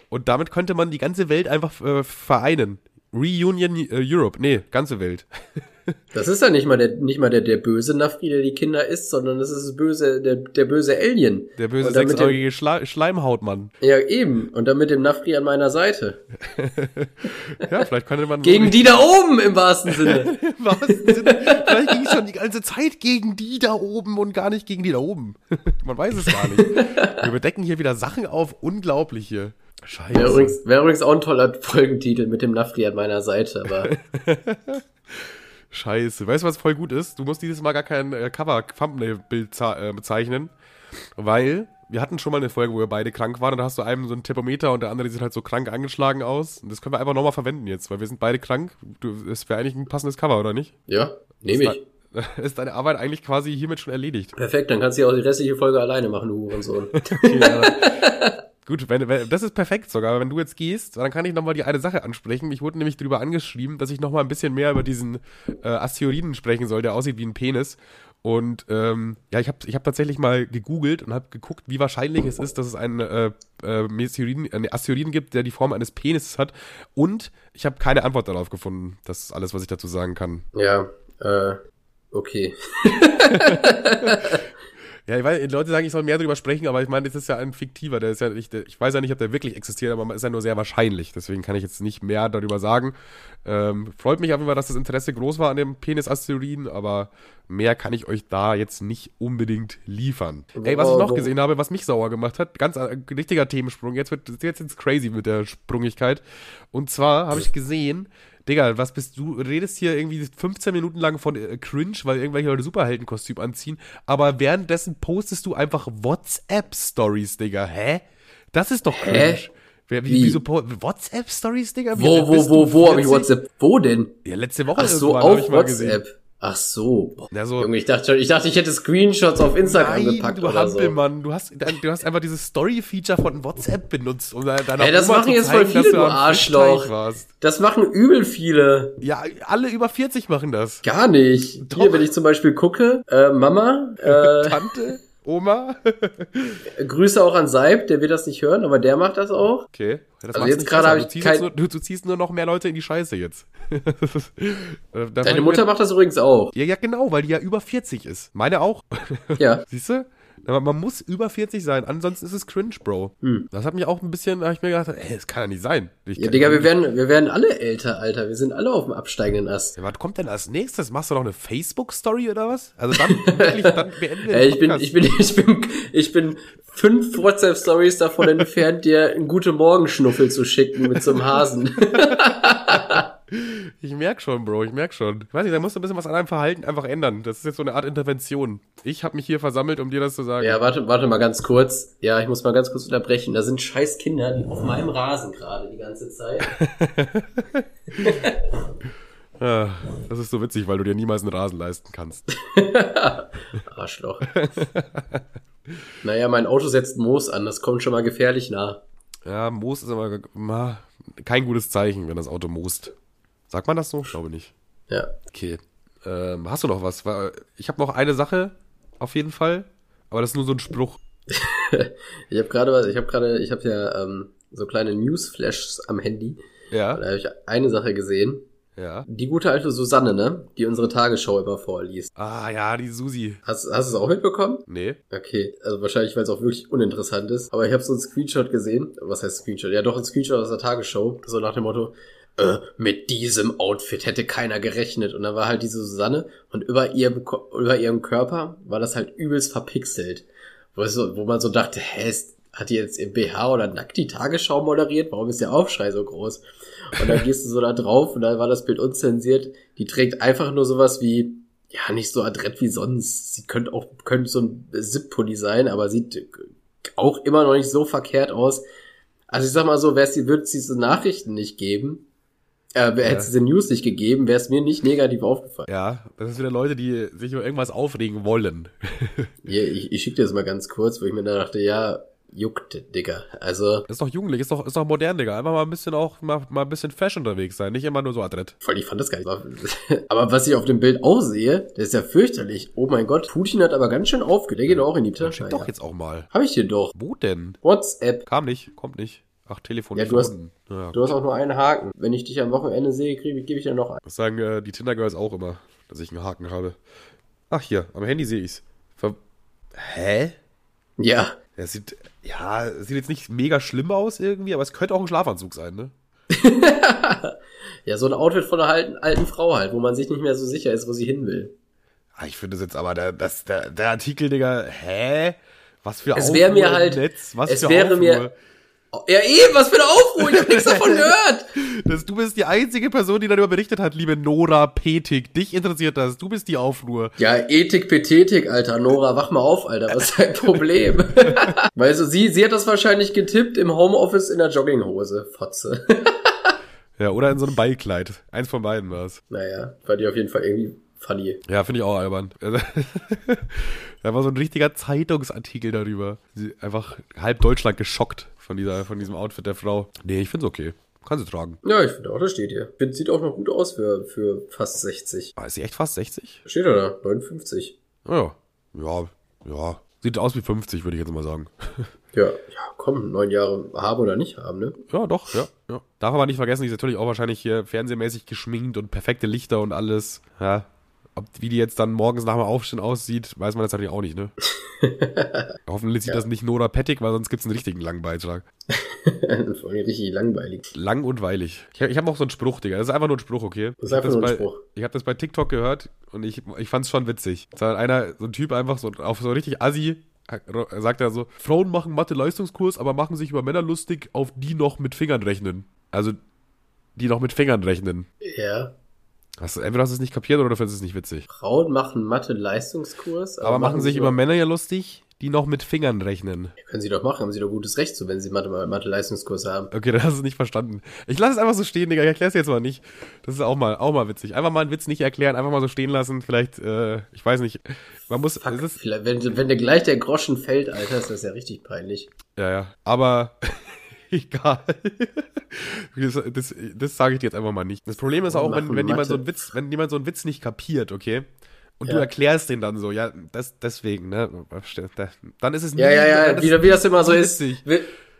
[SPEAKER 1] Und damit könnte man die ganze Welt einfach äh, vereinen. Reunion äh, Europe. Nee, ganze Welt.
[SPEAKER 2] Das ist ja nicht mal der, nicht mal der, der böse Nafri, der die Kinder isst, sondern das ist das böse, der, der böse Alien.
[SPEAKER 1] Der böse sechsäugige Schla Schleimhautmann.
[SPEAKER 2] Ja, eben. Und dann mit dem Nafri an meiner Seite.
[SPEAKER 1] Ja, vielleicht könnte man.
[SPEAKER 2] Gegen die da oben im wahrsten Sinne.
[SPEAKER 1] Im wahrsten Sinne, vielleicht ging es schon die ganze Zeit gegen die da oben und gar nicht gegen die da oben. Man weiß es gar nicht. Wir überdecken hier wieder Sachen auf. Unglaublich hier. Scheiße.
[SPEAKER 2] Wäre übrigens, wäre übrigens auch ein toller Folgentitel mit dem Nafri an meiner Seite, aber
[SPEAKER 1] Scheiße. Weißt du, was voll gut ist? Du musst dieses Mal gar kein äh, Cover-Thumbnail-Bild äh, bezeichnen, weil wir hatten schon mal eine Folge, wo wir beide krank waren und da hast du einem so ein Thermometer und der andere sieht halt so krank angeschlagen aus. Und das können wir einfach nochmal verwenden jetzt, weil wir sind beide krank. Du, das wäre eigentlich ein passendes Cover, oder nicht?
[SPEAKER 2] ja, nehme ich.
[SPEAKER 1] Ist, ist deine Arbeit eigentlich quasi hiermit schon erledigt?
[SPEAKER 2] Perfekt, dann kannst du ja auch die restliche Folge alleine machen, du Hurensohn.
[SPEAKER 1] Ja. Gut, wenn, wenn, das ist perfekt sogar. Wenn du jetzt gehst, dann kann ich nochmal die eine Sache ansprechen. Ich wurde nämlich darüber angeschrieben, dass ich nochmal ein bisschen mehr über diesen äh, Asteroiden sprechen soll, der aussieht wie ein Penis. Und ähm, ja, ich habe ich hab tatsächlich mal gegoogelt und habe geguckt, wie wahrscheinlich es ist, dass es einen äh, äh, Meteoriden, einen Asteroiden gibt, der die Form eines Penises hat. Und ich habe keine Antwort darauf gefunden. Das ist alles, was ich dazu sagen kann.
[SPEAKER 2] Ja, äh, okay.
[SPEAKER 1] Ja, ich weiß, Leute sagen, ich soll mehr darüber sprechen, aber ich meine, das ist ja ein fiktiver, der ist ja nicht, der, ich weiß ja nicht, ob der wirklich existiert, aber ist ja nur sehr wahrscheinlich. Deswegen kann ich jetzt nicht mehr darüber sagen. Ähm, freut mich auf jeden Fall, dass das Interesse groß war an dem Penis-Asteroiden, aber mehr kann ich euch da jetzt nicht unbedingt liefern. Ey, was ich noch gesehen habe, was mich sauer gemacht hat, ganz ein richtiger Themensprung, jetzt wird jetzt ins crazy mit der Sprungigkeit. Und zwar habe ich gesehen, Digga, was bist du? Redest hier irgendwie 15 Minuten lang von äh, Cringe, weil irgendwelche Leute Superheldenkostüm anziehen, aber währenddessen postest du einfach WhatsApp-Stories, Digga. Hä? Das ist doch cringe. Hä? Wer, wie, wie? Wieso WhatsApp-Stories, Digga?
[SPEAKER 2] Wie, wo, wo, wo, wo habe ich WhatsApp? Wo denn?
[SPEAKER 1] Ja, letzte Woche
[SPEAKER 2] Ach so, auf WhatsApp. Ach so.
[SPEAKER 1] Ja, so.
[SPEAKER 2] Junge, ich dachte schon, ich dachte, ich hätte Screenshots auf Instagram Nein, gepackt
[SPEAKER 1] du
[SPEAKER 2] oder
[SPEAKER 1] Hampelmann, so. du hast, du hast einfach dieses Story-Feature von WhatsApp benutzt, um deiner
[SPEAKER 2] hey, das
[SPEAKER 1] Oma
[SPEAKER 2] machen jetzt
[SPEAKER 1] zeigen,
[SPEAKER 2] voll viele, du Arschloch. Das machen übel viele.
[SPEAKER 1] Ja, alle über 40 machen das.
[SPEAKER 2] Gar nicht. Doch. Hier, wenn ich zum Beispiel gucke, äh, Mama, äh,
[SPEAKER 1] Tante. Oma.
[SPEAKER 2] Grüße auch an Seib, der wird das nicht hören, aber der macht das auch.
[SPEAKER 1] Okay.
[SPEAKER 2] Das also jetzt gerade habe ich
[SPEAKER 1] du kein... du, du, ziehst nur noch mehr Leute in die Scheiße jetzt.
[SPEAKER 2] Äh, Deine Mutter macht das übrigens auch.
[SPEAKER 1] Ja, ja, genau, weil die ja über 40 ist. Meine auch.
[SPEAKER 2] Ja.
[SPEAKER 1] Siehst du? Aber man muss über 40 sein, ansonsten ist es cringe, Bro. Hm. Das hat mich auch ein bisschen, da habe ich mir gedacht, ey, das kann ja nicht sein.
[SPEAKER 2] Ich ja, Digga, wir werden, wir werden alle älter, Alter. Wir sind alle auf dem absteigenden Ast.
[SPEAKER 1] Ja, was kommt denn als nächstes? Machst du noch eine Facebook-Story oder was? Also dann wirklich, dann
[SPEAKER 2] beenden wir ich bin, ich bin, ich bin, ich bin fünf WhatsApp-Stories davon entfernt, dir einen gute Morgenschnuffel zu schicken mit so einem Hasen.
[SPEAKER 1] Ich merk schon, Bro, ich merk schon. Ich weiß nicht, da musst du ein bisschen was an deinem Verhalten einfach ändern. Das ist jetzt so eine Art Intervention. Ich habe mich hier versammelt, um dir das zu sagen.
[SPEAKER 2] Ja, warte, warte mal ganz kurz. Ja, ich muss mal ganz kurz unterbrechen. Da sind scheiß Kinder, die auf meinem Rasen gerade die ganze Zeit.
[SPEAKER 1] ja, das ist so witzig, weil du dir niemals einen Rasen leisten kannst.
[SPEAKER 2] Arschloch. naja, mein Auto setzt Moos an, das kommt schon mal gefährlich nah.
[SPEAKER 1] Ja, Moos ist aber kein gutes Zeichen, wenn das Auto moost. Sagt man das so? Ich glaube nicht.
[SPEAKER 2] Ja.
[SPEAKER 1] Okay. Ähm, hast du noch was? Ich habe noch eine Sache, auf jeden Fall. Aber das ist nur so ein Spruch.
[SPEAKER 2] ich habe gerade was, ich habe gerade, ich habe ja ähm, so kleine Newsflashes am Handy.
[SPEAKER 1] Ja.
[SPEAKER 2] Da habe ich eine Sache gesehen.
[SPEAKER 1] Ja.
[SPEAKER 2] Die gute alte Susanne, ne? Die unsere Tagesschau immer vorliest.
[SPEAKER 1] Ah, ja, die Susi.
[SPEAKER 2] Hast, hast du es auch mitbekommen?
[SPEAKER 1] Nee.
[SPEAKER 2] Okay, also wahrscheinlich, weil es auch wirklich uninteressant ist. Aber ich habe so einen Screenshot gesehen. Was heißt Screenshot? Ja, doch, ein Screenshot aus der Tagesschau. So nach dem Motto, äh, mit diesem Outfit hätte keiner gerechnet. Und da war halt diese Susanne und über ihrem, über ihrem Körper war das halt übelst verpixelt. Wo, so, wo man so dachte, hä, ist, hat die jetzt im BH oder nackt die Tagesschau moderiert? Warum ist der Aufschrei so groß? Und dann gehst du so da drauf und dann war das Bild unzensiert. Die trägt einfach nur sowas wie, ja, nicht so adrett wie sonst. Sie könnte auch, könnte so ein Zip-Pulli sein, aber sieht auch immer noch nicht so verkehrt aus. Also ich sag mal so, wär's die, würde es diese Nachrichten nicht geben, äh, hätte es diese News nicht gegeben, wäre es mir nicht negativ aufgefallen.
[SPEAKER 1] Ja, das ist wieder Leute, die sich über irgendwas aufregen wollen.
[SPEAKER 2] ja, ich, ich schicke dir das mal ganz kurz, wo ich mir da dachte, ja, juckt, Digga. Also.
[SPEAKER 1] Ist doch jugendlich, ist doch, ist doch modern, Digga. Einfach mal ein bisschen auch, mal, mal ein bisschen Fashion unterwegs sein, nicht immer nur so adrett.
[SPEAKER 2] Voll, ich fand das geil. Aber was ich auf dem Bild auch sehe, das ist ja fürchterlich. Oh mein Gott, Putin hat aber ganz schön aufgedeckt. Der geht auch in die Tasche.
[SPEAKER 1] Doch jetzt auch mal.
[SPEAKER 2] Hab ich dir doch.
[SPEAKER 1] Wo denn?
[SPEAKER 2] WhatsApp.
[SPEAKER 1] Kam nicht, kommt nicht. Ach, Telefon
[SPEAKER 2] ja, du hast, ja, du hast auch nur einen Haken. Wenn ich dich am Wochenende sehe, gebe ich dir noch einen.
[SPEAKER 1] Das sagen äh, die Tinder-Girls auch immer, dass ich einen Haken habe. Ach, hier, am Handy sehe ich's. Ver Hä?
[SPEAKER 2] Ja.
[SPEAKER 1] Das sieht, ja, sieht jetzt nicht mega schlimm aus irgendwie, aber es könnte auch ein Schlafanzug sein, ne?
[SPEAKER 2] ja, so ein Outfit von einer alten, alten Frau halt, wo man sich nicht mehr so sicher ist, wo sie hin will.
[SPEAKER 1] Ah, ich finde das jetzt aber, der, das, der, der Artikel, Digga, hä? Was für
[SPEAKER 2] es wäre mir halt,
[SPEAKER 1] Netz? Was
[SPEAKER 2] es
[SPEAKER 1] für
[SPEAKER 2] wäre
[SPEAKER 1] Aufruhr?
[SPEAKER 2] mir, ja, eben, was für eine Aufruhr, ich hab nichts davon gehört.
[SPEAKER 1] Das, du bist die einzige Person, die darüber berichtet hat, liebe Nora Petik. Dich interessiert das, du bist die Aufruhr.
[SPEAKER 2] Ja, Ethik, Petetik, Alter. Nora, wach mal auf, Alter, was ist dein Problem? weißt du, sie, sie hat das wahrscheinlich getippt im Homeoffice in der Jogginghose, Fotze.
[SPEAKER 1] ja, oder in so einem Ballkleid. Eins von beiden war's.
[SPEAKER 2] Naja, war die auf jeden Fall irgendwie funny.
[SPEAKER 1] Ja, finde ich auch albern. da war so ein richtiger Zeitungsartikel darüber. Einfach halb Deutschland geschockt von, dieser, von diesem Outfit der Frau. Nee, ich finde es okay. Kann sie tragen.
[SPEAKER 2] Ja, ich finde auch, das steht hier. Find, sieht auch noch gut aus für, für fast 60.
[SPEAKER 1] Ah, ist sie echt fast 60?
[SPEAKER 2] Steht da, da 59.
[SPEAKER 1] Oh ja, ja, ja. Sieht aus wie 50, würde ich jetzt mal sagen.
[SPEAKER 2] Ja, ja, komm, neun Jahre haben oder nicht haben, ne?
[SPEAKER 1] Ja, doch, ja, ja. Darf aber nicht vergessen, die ist natürlich auch wahrscheinlich hier fernsehmäßig geschminkt und perfekte Lichter und alles. Ja, ob, wie die jetzt dann morgens nach dem Aufstehen aussieht, weiß man jetzt natürlich auch nicht, ne? Hoffentlich sieht
[SPEAKER 2] Ja.
[SPEAKER 1] das nicht Nora Pettig, weil sonst gibt's einen richtigen langen Beitrag.
[SPEAKER 2] Vor allem richtig langweilig.
[SPEAKER 1] Lang und weilig. Ich, ich habe auch so einen Spruch, Digga. Das ist einfach nur ein Spruch, okay?
[SPEAKER 2] Das ist einfach nur ein
[SPEAKER 1] bei,
[SPEAKER 2] Spruch.
[SPEAKER 1] Ich habe das bei TikTok gehört und ich, ich fand's schon witzig. Da hat einer, so ein Typ einfach so auf so richtig assi, sagt er so, Frauen machen Mathe-Leistungskurs, aber machen sich über Männer lustig, auf die noch mit Fingern rechnen. Also, die noch mit Fingern rechnen.
[SPEAKER 2] Ja.
[SPEAKER 1] Hast, entweder hast du es nicht kapiert oder du findest es nicht witzig.
[SPEAKER 2] Frauen machen Mathe-Leistungskurs.
[SPEAKER 1] Aber, machen sich über Männer ja lustig, die noch mit Fingern rechnen.
[SPEAKER 2] Können sie doch machen, haben sie doch gutes Recht zu, wenn sie Mathe- Mathe-Leistungskurs haben.
[SPEAKER 1] Okay, dann hast du es nicht verstanden. Ich lasse es einfach so stehen, Digga. Ich erkläre es jetzt mal nicht. Das ist auch mal, auch mal witzig. Einfach mal einen Witz nicht erklären, einfach mal so stehen lassen. Vielleicht, äh, ich weiß nicht. Man muss,
[SPEAKER 2] Fuck, wenn, wenn dir gleich der Groschen fällt, Alter, ist das ja richtig peinlich.
[SPEAKER 1] ja, ja. Aber, egal. das das, das sage ich dir jetzt einfach mal nicht. Das Problem ist auch, wenn, wenn jemand so einen Witz, wenn jemand so einen Witz nicht kapiert, okay? Und du
[SPEAKER 2] Ja.
[SPEAKER 1] erklärst den dann so, ja, das, deswegen, ne? Dann ist es
[SPEAKER 2] Ja, ja, ja,
[SPEAKER 1] das
[SPEAKER 2] wie, wie das immer so ist.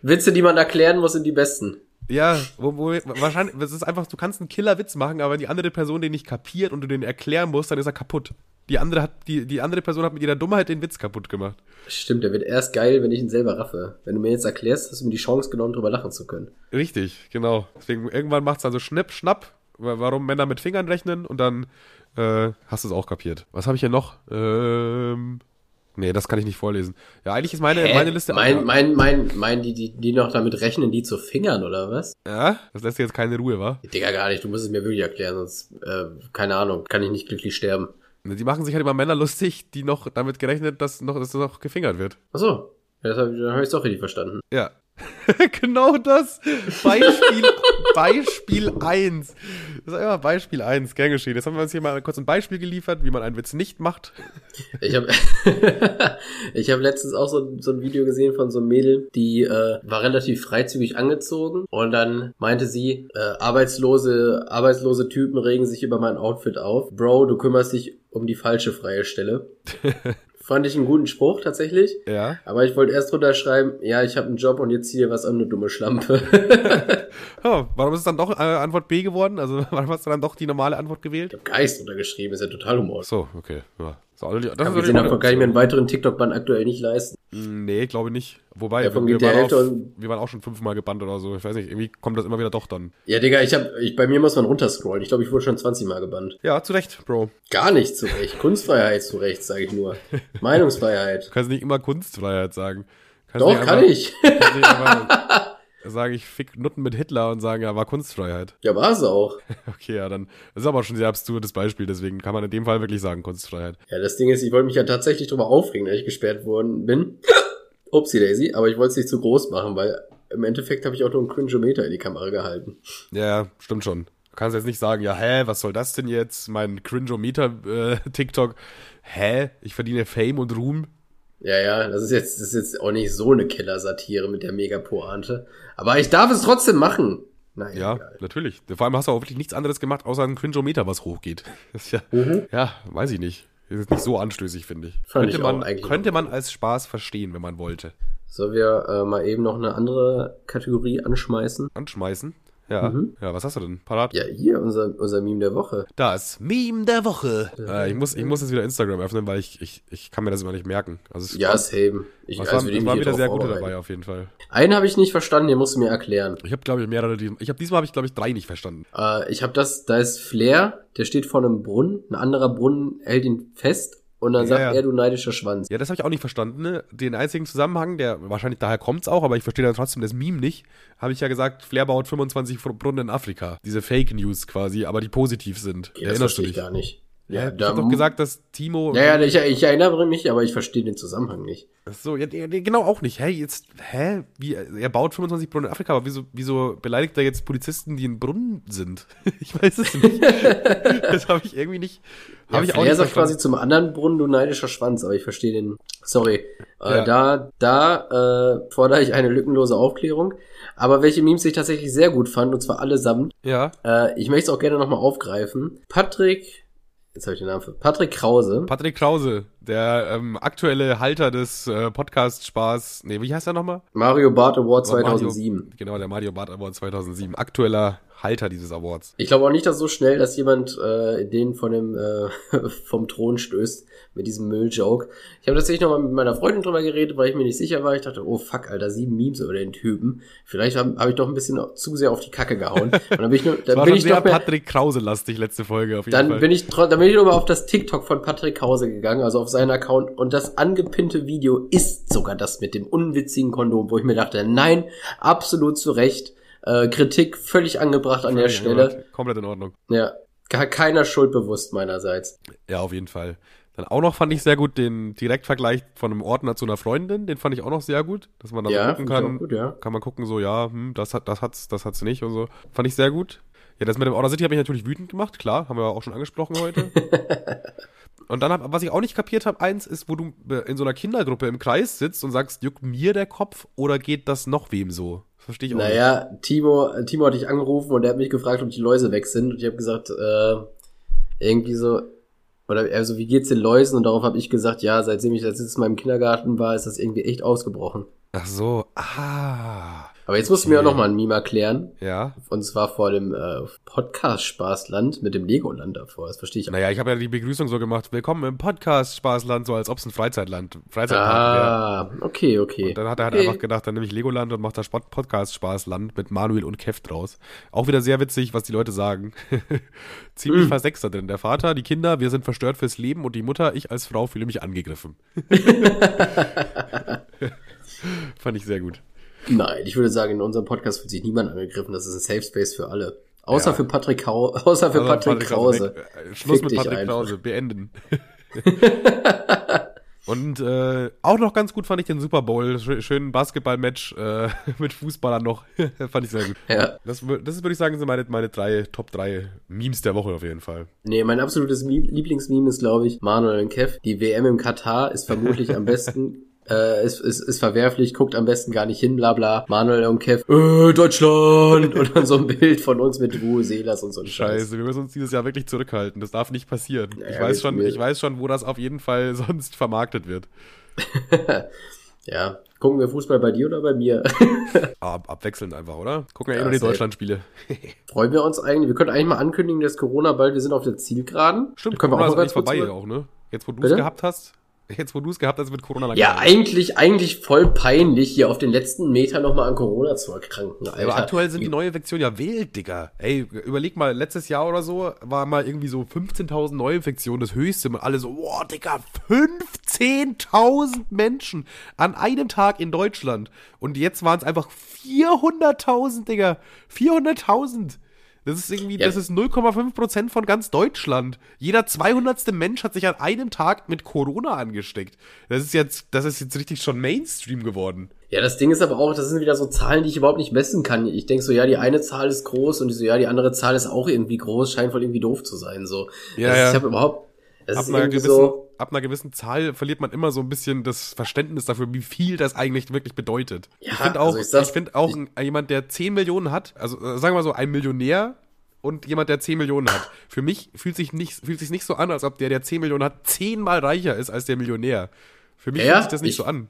[SPEAKER 2] Witze, die man erklären muss, sind die besten.
[SPEAKER 1] Ja, wo, wo, wahrscheinlich, es ist einfach, du kannst einen Killerwitz machen, aber die andere Person den nicht kapiert und du den erklären musst, dann ist er kaputt. Die andere hat, die, die andere Person hat mit ihrer Dummheit den Witz kaputt gemacht.
[SPEAKER 2] Stimmt, der wird erst geil, wenn ich ihn selber raffe. Wenn du mir jetzt erklärst, hast du mir die Chance genommen, drüber lachen zu können.
[SPEAKER 1] Richtig, genau. Deswegen, irgendwann macht's dann so schnipp, schnapp, wa- warum Männer mit Fingern rechnen und dann äh, hast du es auch kapiert. Was habe ich hier noch? Ähm, nee, das kann ich nicht vorlesen. Ja, eigentlich ist meine,
[SPEAKER 2] Hä?
[SPEAKER 1] meine Liste
[SPEAKER 2] Mein, mein, mein, mein, die, die, die noch damit rechnen, die zu Fingern, oder was?
[SPEAKER 1] Ja, das lässt dir jetzt keine Ruhe, wa?
[SPEAKER 2] Digga, gar nicht. Du musst es mir wirklich erklären, sonst, äh, keine Ahnung, kann ich nicht glücklich sterben.
[SPEAKER 1] Die machen sich halt immer Männer lustig, die noch damit gerechnet, dass noch, dass noch gefingert wird.
[SPEAKER 2] Achso. Ja, das hab, habe ich doch richtig verstanden.
[SPEAKER 1] Ja. genau das. Beispiel, Beispiel 1. Das ist einfach Beispiel 1, gern geschehen. Jetzt haben wir uns hier mal kurz ein Beispiel geliefert, wie man einen Witz nicht macht.
[SPEAKER 2] Ich habe ich hab letztens auch so, so ein Video gesehen von so einem Mädel, die äh, war relativ freizügig angezogen und dann meinte sie, äh, arbeitslose, arbeitslose Typen regen sich über mein Outfit auf. Bro, du kümmerst dich um die falsche freie Stelle. Fand ich einen guten Spruch tatsächlich.
[SPEAKER 1] Ja.
[SPEAKER 2] Aber ich wollte erst drunter schreiben, ja, ich habe einen Job und jetzt dir was an, eine dumme Schlampe.
[SPEAKER 1] Oh, warum ist es dann doch äh, Antwort B geworden? Also warum hast du dann doch die normale Antwort gewählt?
[SPEAKER 2] Geist drunter geschrieben, ist ja total Humor.
[SPEAKER 1] So, okay. Ja. Das ist
[SPEAKER 2] Aber wir
[SPEAKER 1] natürlich
[SPEAKER 2] sehen
[SPEAKER 1] auch
[SPEAKER 2] davon
[SPEAKER 1] eine
[SPEAKER 2] kann ich mir einen weiteren TikTok-Bann aktuell nicht leisten.
[SPEAKER 1] Nee, glaube nicht. Wobei,
[SPEAKER 2] Davon
[SPEAKER 1] wir, waren auf, wir waren auch schon fünfmal gebannt oder so. Ich weiß nicht, irgendwie kommt das immer wieder doch dann.
[SPEAKER 2] Ja, Digga, ich hab, ich, bei mir muss man runterscrollen. Ich glaube, ich wurde schon 20 Mal gebannt.
[SPEAKER 1] Ja, zu Recht, Bro.
[SPEAKER 2] Gar nicht zu Recht. Kunstfreiheit zu Recht, sage ich nur. Meinungsfreiheit.
[SPEAKER 1] Du kannst nicht immer Kunstfreiheit sagen. Kannst
[SPEAKER 2] Doch, kann ich.
[SPEAKER 1] kannst nicht einfach Sage ich fick Nutten mit Hitler und sagen, ja, war Kunstfreiheit.
[SPEAKER 2] Ja, war es auch.
[SPEAKER 1] Okay, ja, dann. Das ist aber schon ein sehr absurdes Beispiel, deswegen kann man in dem Fall wirklich sagen, Kunstfreiheit.
[SPEAKER 2] Ja, das Ding ist, ich wollte mich ja tatsächlich drüber aufregen, dass ich gesperrt worden bin. Upsi Daisy, aber ich wollte es nicht zu groß machen, weil im Endeffekt habe ich auch nur einen Cringeometer in die Kamera gehalten.
[SPEAKER 1] Ja, stimmt schon. Du kannst jetzt nicht sagen, ja, hä, was soll das denn jetzt? Mein Cringeometer-TikTok. hä? Ich verdiene Fame und Ruhm.
[SPEAKER 2] Ja, ja, das ist jetzt, das ist jetzt auch nicht so eine Killer-Satire mit der Mega-Pointe. Aber ich darf es trotzdem machen. Nein,
[SPEAKER 1] Ja,
[SPEAKER 2] egal.
[SPEAKER 1] natürlich. Vor allem hast du auch wirklich nichts anderes gemacht, außer ein Cringeometer, was hochgeht. Ja,
[SPEAKER 2] Mhm.
[SPEAKER 1] ja, weiß ich nicht. Das ist nicht so anstößig, finde ich.
[SPEAKER 2] Fand
[SPEAKER 1] könnte
[SPEAKER 2] ich
[SPEAKER 1] man, könnte man als Spaß verstehen, wenn man wollte.
[SPEAKER 2] Sollen wir äh, mal eben noch eine andere Kategorie anschmeißen?
[SPEAKER 1] Anschmeißen. Ja.
[SPEAKER 2] Mhm.
[SPEAKER 1] Ja, was hast du denn? Parat?
[SPEAKER 2] Ja, hier, unser, unser Meme der Woche.
[SPEAKER 1] Das Meme der Woche. Äh, ich, muss, ich muss jetzt wieder Instagram öffnen, weil ich, ich, ich kann mir das immer nicht merken. Also es
[SPEAKER 2] Ja,
[SPEAKER 1] war,
[SPEAKER 2] same. Ich,
[SPEAKER 1] was
[SPEAKER 2] also
[SPEAKER 1] waren,
[SPEAKER 2] hier
[SPEAKER 1] wieder sehr gute dabei, auf jeden Fall.
[SPEAKER 2] Einen habe ich nicht verstanden, den musst du mir erklären.
[SPEAKER 1] Ich habe, glaube ich, mehrere. die- Ich habe diesmal habe ich, glaube ich, drei nicht verstanden.
[SPEAKER 2] Äh, ich habe das, da ist Flair, der steht vor einem Brunnen, ein anderer Brunnen hält ihn fest und dann
[SPEAKER 1] Ja,
[SPEAKER 2] sagt
[SPEAKER 1] ja.
[SPEAKER 2] er, du neidischer Schwanz.
[SPEAKER 1] Ja, das habe ich auch nicht verstanden. Ne? Den einzigen Zusammenhang, der wahrscheinlich daher kommt's auch, aber ich verstehe dann trotzdem das Meme nicht, habe ich ja gesagt, Flair baut 25 Fr- Brunnen in Afrika. Diese Fake News quasi, aber die positiv sind.
[SPEAKER 2] Okay, das
[SPEAKER 1] Erinnerst du
[SPEAKER 2] verstehe ich
[SPEAKER 1] dich?
[SPEAKER 2] gar nicht.
[SPEAKER 1] Ja, ich
[SPEAKER 2] da
[SPEAKER 1] habe doch gesagt, dass Timo.
[SPEAKER 2] Ja, ja, ich, ich erinnere mich, aber ich verstehe den Zusammenhang nicht.
[SPEAKER 1] Ach So, ja, genau auch nicht. Hä, jetzt, hä? Wie, er baut 25 Brunnen in Afrika, aber wieso, wieso beleidigt er jetzt Polizisten, die in Brunnen sind? ich weiß es nicht. das habe ich irgendwie nicht.
[SPEAKER 2] Ja,
[SPEAKER 1] Habe ich auch nicht
[SPEAKER 2] sagt quasi zum anderen Brunnen, du neidischer Schwanz, aber ich verstehe den. Sorry. Äh,
[SPEAKER 1] Ja.
[SPEAKER 2] Da, da äh, fordere ich eine lückenlose Aufklärung. Aber welche Memes ich tatsächlich sehr gut fand, und zwar allesamt,
[SPEAKER 1] Ja,
[SPEAKER 2] äh, ich möchte es auch gerne nochmal aufgreifen. Patrick, jetzt habe ich den Namen für Patrick Krause.
[SPEAKER 1] Patrick Krause, der ähm, aktuelle Halter des äh, Podcast-Spaß. Nee, wie heißt er nochmal?
[SPEAKER 2] Mario Bart Award
[SPEAKER 1] Mario-
[SPEAKER 2] 2007.
[SPEAKER 1] Genau, der Mario Bart Award 2007. Aktueller Halter dieses Awards.
[SPEAKER 2] Ich glaube auch nicht, dass so schnell, dass jemand äh, den von dem äh, vom Thron stößt mit diesem Müll-Joke. Ich habe tatsächlich noch mal mit meiner Freundin drüber geredet, weil ich mir nicht sicher war. Ich dachte, oh fuck, Alter, sieben Memes über den Typen. Vielleicht habe hab ich doch ein bisschen zu sehr auf die Kacke gehauen. Und dann bin ich nur, dann
[SPEAKER 1] war
[SPEAKER 2] bin ich
[SPEAKER 1] sehr
[SPEAKER 2] mehr,
[SPEAKER 1] Patrick Krause-lastig letzte Folge auf jeden
[SPEAKER 2] dann
[SPEAKER 1] Fall.
[SPEAKER 2] bin ich dann bin ich nochmal auf das TikTok von Patrick Krause gegangen, also auf seinen Account und das angepinnte Video ist sogar das mit dem unwitzigen Kondom, wo ich mir dachte, nein, absolut zu Recht. Äh, Kritik völlig angebracht an der Stelle.
[SPEAKER 1] angebracht. Komplett in Ordnung.
[SPEAKER 2] Ja, gar keiner Schuld bewusst meinerseits.
[SPEAKER 1] Ja, auf jeden Fall. Dann auch noch fand ich sehr gut den Direktvergleich von einem Ordner zu einer Freundin. Den fand ich auch noch sehr gut, dass man da
[SPEAKER 2] Ja,
[SPEAKER 1] gucken kann.
[SPEAKER 2] gut, ja.
[SPEAKER 1] Kann man gucken, so, ja, hm, das hat, das hat's, das hat's nicht und so. Fand ich sehr gut. Ja, das mit dem Order City habe ich natürlich wütend gemacht, klar, haben wir auch schon angesprochen heute. und dann, hab, was ich auch nicht kapiert habe, eins ist, wo du in so einer Kindergruppe im Kreis sitzt und sagst, juckt mir der Kopf oder geht das noch wem so? Verstehe ich auch nicht.
[SPEAKER 2] Naja, Timo, Timo hat dich angerufen und er hat mich gefragt, ob die Läuse weg sind. Und ich habe gesagt, äh, irgendwie so, oder also wie geht's den Läusen? Und darauf habe ich gesagt, ja, seitdem ich das letzte Mal im Kindergarten war, ist das irgendwie echt ausgebrochen.
[SPEAKER 1] Ach so, ah.
[SPEAKER 2] Aber jetzt musst du mir auch noch mal ein Meme erklären.
[SPEAKER 1] Ja.
[SPEAKER 2] Und zwar vor dem äh, Podcast-Spaßland mit dem Legoland davor. Das verstehe ich auch.
[SPEAKER 1] Naja, ich habe ja die Begrüßung so gemacht, willkommen im Podcast Spaßland, so als ob es ein Freizeitland, Freizeitpark wäre.
[SPEAKER 2] Ah, okay, okay.
[SPEAKER 1] Und dann hat er halt
[SPEAKER 2] okay.
[SPEAKER 1] einfach gedacht, dann nehme ich Legoland und mache das Sport- Podcast Spaßland mit Manuel und Kev draus. Auch wieder sehr witzig, was die Leute sagen. Ziemlich
[SPEAKER 2] Mm.
[SPEAKER 1] versext da drin. Der Vater, die Kinder, wir sind verstört fürs Leben und die Mutter, ich als Frau fühle mich angegriffen. Fand ich sehr gut.
[SPEAKER 2] Nein, ich würde sagen, in unserem Podcast fühlt sich niemand angegriffen. Das ist ein Safe Space für alle. Außer
[SPEAKER 1] Ja.
[SPEAKER 2] für Patrick, Kau außer für
[SPEAKER 1] Also
[SPEAKER 2] Patrick Krause.
[SPEAKER 1] weg. Äh, Schluss
[SPEAKER 2] Fick
[SPEAKER 1] mit Patrick
[SPEAKER 2] einfach.
[SPEAKER 1] Krause. Beenden. Und äh, auch noch ganz gut fand ich den Super Bowl. Schö- Schönen Basketball-Match äh, mit Fußballern noch. fand ich sehr gut.
[SPEAKER 2] Ja.
[SPEAKER 1] Das, das ist, würde ich sagen, sind meine, meine drei, Top 3 Memes der Woche auf jeden Fall.
[SPEAKER 2] Nee, mein absolutes Meme- Lieblingsmeme ist, glaube ich, Manuel und Kev. Die WM im Katar ist vermutlich am besten, äh, ist, ist, ist verwerflich, guckt am besten gar nicht hin, bla bla. Manuel und Kev, äh, Deutschland! Und dann so ein Bild von uns mit Ruhe Selas und so ein Scheiß.
[SPEAKER 1] Scheiße, wir müssen uns dieses Jahr wirklich zurückhalten. Das darf nicht passieren.
[SPEAKER 2] Naja,
[SPEAKER 1] ich, weiß
[SPEAKER 2] wir-
[SPEAKER 1] schon,
[SPEAKER 2] wir-
[SPEAKER 1] ich weiß schon, wo das auf jeden Fall sonst vermarktet wird.
[SPEAKER 2] Ja. Gucken wir Fußball bei dir oder bei mir?
[SPEAKER 1] Ab, abwechselnd einfach, oder? Gucken ja,
[SPEAKER 2] Ja,
[SPEAKER 1] eh nur die. Deutschlandspiele.
[SPEAKER 2] Freuen wir uns eigentlich? Wir können eigentlich mal ankündigen, dass Corona bald, wir sind auf der Zielgeraden.
[SPEAKER 1] Stimmt,
[SPEAKER 2] Da können wir
[SPEAKER 1] Corona
[SPEAKER 2] auch
[SPEAKER 1] ist
[SPEAKER 2] ganz
[SPEAKER 1] vorbei auch, ne? Jetzt, wo du es gehabt hast, jetzt, wo du es gehabt hast, wird Corona
[SPEAKER 2] Ja, eigentlich, eigentlich voll peinlich, hier auf den letzten Meter nochmal an Corona zu erkranken, Alter.
[SPEAKER 1] Aber aktuell sind die neue Infektionen ja wild, Digga. Ey, überleg mal, letztes Jahr oder so war mal irgendwie so 15.000 Neuinfektionen, das höchste. Und alle so, boah, Digga, 15.000 Menschen an einem Tag in Deutschland. Und jetzt waren es einfach 400.000, Digga. 400.000. Das ist irgendwie,
[SPEAKER 2] Ja.
[SPEAKER 1] das ist 0,5 Prozent von ganz Deutschland. Jeder 200. Mensch hat sich an einem Tag mit Corona angesteckt. Das ist jetzt, das ist jetzt richtig schon Mainstream geworden.
[SPEAKER 2] Ja, das Ding ist aber auch, das sind wieder so Zahlen, die ich überhaupt nicht messen kann. Ich denk so, ja, die eine Zahl ist groß und die so, ja, die andere Zahl ist auch irgendwie groß, scheint wohl irgendwie doof zu sein, so.
[SPEAKER 1] Ja,
[SPEAKER 2] das,
[SPEAKER 1] ja.
[SPEAKER 2] Ich habe überhaupt, das
[SPEAKER 1] ab
[SPEAKER 2] ist irgendwie
[SPEAKER 1] gewissen,
[SPEAKER 2] so,
[SPEAKER 1] ab einer gewissen Zahl verliert man immer so ein bisschen das Verständnis dafür, wie viel das eigentlich wirklich bedeutet.
[SPEAKER 2] Ja,
[SPEAKER 1] ich finde auch,
[SPEAKER 2] also ich
[SPEAKER 1] ich, finde auch ein, jemand, der 10 Millionen hat, also äh, sagen wir mal so, ein Millionär und jemand, der 10 Millionen hat. Für mich fühlt sich nicht, fühlt sich nicht so an, als ob der, der 10 Millionen hat, zehnmal reicher ist als der Millionär. Für mich
[SPEAKER 2] Ja,
[SPEAKER 1] fühlt sich das nicht
[SPEAKER 2] ich-
[SPEAKER 1] so an.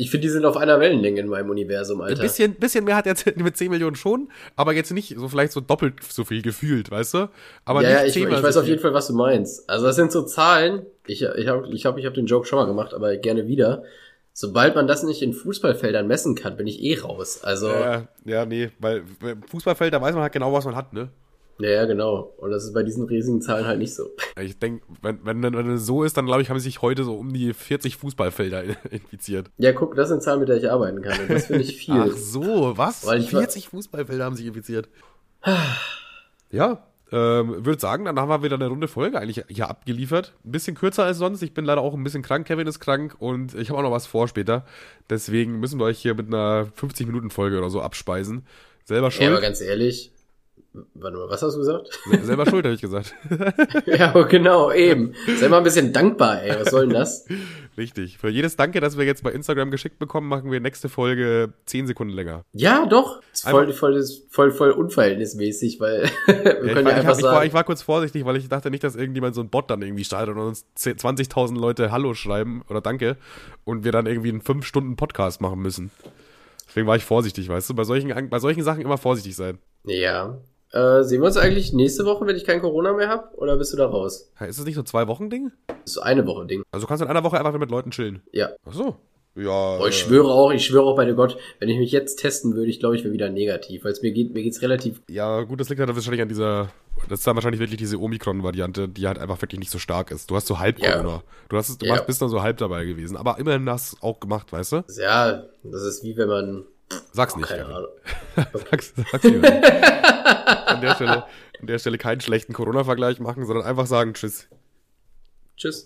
[SPEAKER 2] Ich finde, die sind auf einer Wellenlänge in meinem Universum,
[SPEAKER 1] Ein
[SPEAKER 2] Alter.
[SPEAKER 1] bisschen, bisschen mehr hat er mit 10 Millionen schon, aber jetzt nicht so vielleicht so doppelt so viel gefühlt, weißt du? Aber
[SPEAKER 2] ja, ja, ich, ich weiß auf jeden Fall, was du meinst. Also das sind so Zahlen, ich, ich habe ich hab, ich hab den Joke schon mal gemacht, aber gerne wieder. Sobald man das nicht in Fußballfeldern messen kann, bin ich eh raus. Also, ja,
[SPEAKER 1] Ja, nee, weil weil Fußballfeld, da weiß man halt genau, was man hat, ne?
[SPEAKER 2] Ja, genau. Und das ist bei diesen riesigen Zahlen halt nicht so.
[SPEAKER 1] Ich denke, wenn, wenn, wenn es so ist, dann glaube ich, haben sich heute so um die 40 Fußballfelder infiziert.
[SPEAKER 2] Ja, guck, das sind Zahlen, mit der ich arbeiten kann. Und das finde ich viel.
[SPEAKER 1] Ach so, was?
[SPEAKER 2] Weil ich war-
[SPEAKER 1] 40 Fußballfelder haben sich infiziert. ja, ähm, würde sagen, dann haben wir wieder eine runde Folge eigentlich hier abgeliefert. Ein bisschen kürzer als sonst. Ich bin leider auch ein bisschen krank. Kevin ist krank und ich habe auch noch was vor später. Deswegen müssen wir euch hier mit einer 50-Minuten-Folge oder so abspeisen. Selber
[SPEAKER 2] Ja, aber ganz ehrlich, warte mal, was hast du gesagt?
[SPEAKER 1] Selber schuld, habe ich gesagt.
[SPEAKER 2] ja, genau, eben. Sei mal ein bisschen dankbar, ey. Was soll denn das?
[SPEAKER 1] Richtig. Für jedes Danke, das wir jetzt bei Instagram geschickt bekommen, machen wir nächste Folge 10 Sekunden länger.
[SPEAKER 2] Ja, doch. Voll, voll, voll, voll unverhältnismäßig, weil wir
[SPEAKER 1] Ja, ich,
[SPEAKER 2] können
[SPEAKER 1] war,
[SPEAKER 2] ja
[SPEAKER 1] ich,
[SPEAKER 2] einfach
[SPEAKER 1] ich, war,
[SPEAKER 2] sagen.
[SPEAKER 1] ich war kurz vorsichtig, weil ich dachte nicht, dass irgendjemand so ein Bot dann irgendwie startet und uns 10 20.000 Leute Hallo schreiben oder Danke und wir dann irgendwie einen 5-Stunden-Podcast machen müssen. Deswegen war ich vorsichtig, weißt du? Bei solchen, bei solchen Sachen immer vorsichtig sein.
[SPEAKER 2] Ja. Äh, sehen wir uns eigentlich nächste Woche, wenn ich kein Corona mehr habe? Oder bist du da raus?
[SPEAKER 1] Ist das nicht so ein Zwei-Wochen-Ding?
[SPEAKER 2] Das ist so eine Woche Ding.
[SPEAKER 1] Also du kannst in einer Woche einfach mit Leuten chillen.
[SPEAKER 2] Ja.
[SPEAKER 1] Ach so. Ja.
[SPEAKER 2] Oh, ich schwöre auch, ich schwöre auch bei Gott, wenn ich mich jetzt testen würde, ich glaube, ich wäre wieder negativ, weil es mir geht, mir geht's relativ.
[SPEAKER 1] Ja, gut, das liegt halt wahrscheinlich an dieser, das ist dann wahrscheinlich wirklich diese Omikron-Variante, die halt einfach wirklich nicht so stark ist. Du hast so halb
[SPEAKER 2] Ja.
[SPEAKER 1] Corona. Du hast du
[SPEAKER 2] Ja.
[SPEAKER 1] bist dann so halb dabei gewesen. Aber immerhin hast du es auch gemacht, weißt du?
[SPEAKER 2] Ja, das ist wie wenn man.
[SPEAKER 1] Sag's nicht. Sag's, sag's nicht. an, der Stelle, an der Stelle keinen schlechten Corona-Vergleich machen, sondern einfach sagen Tschüss.
[SPEAKER 2] Tschüss.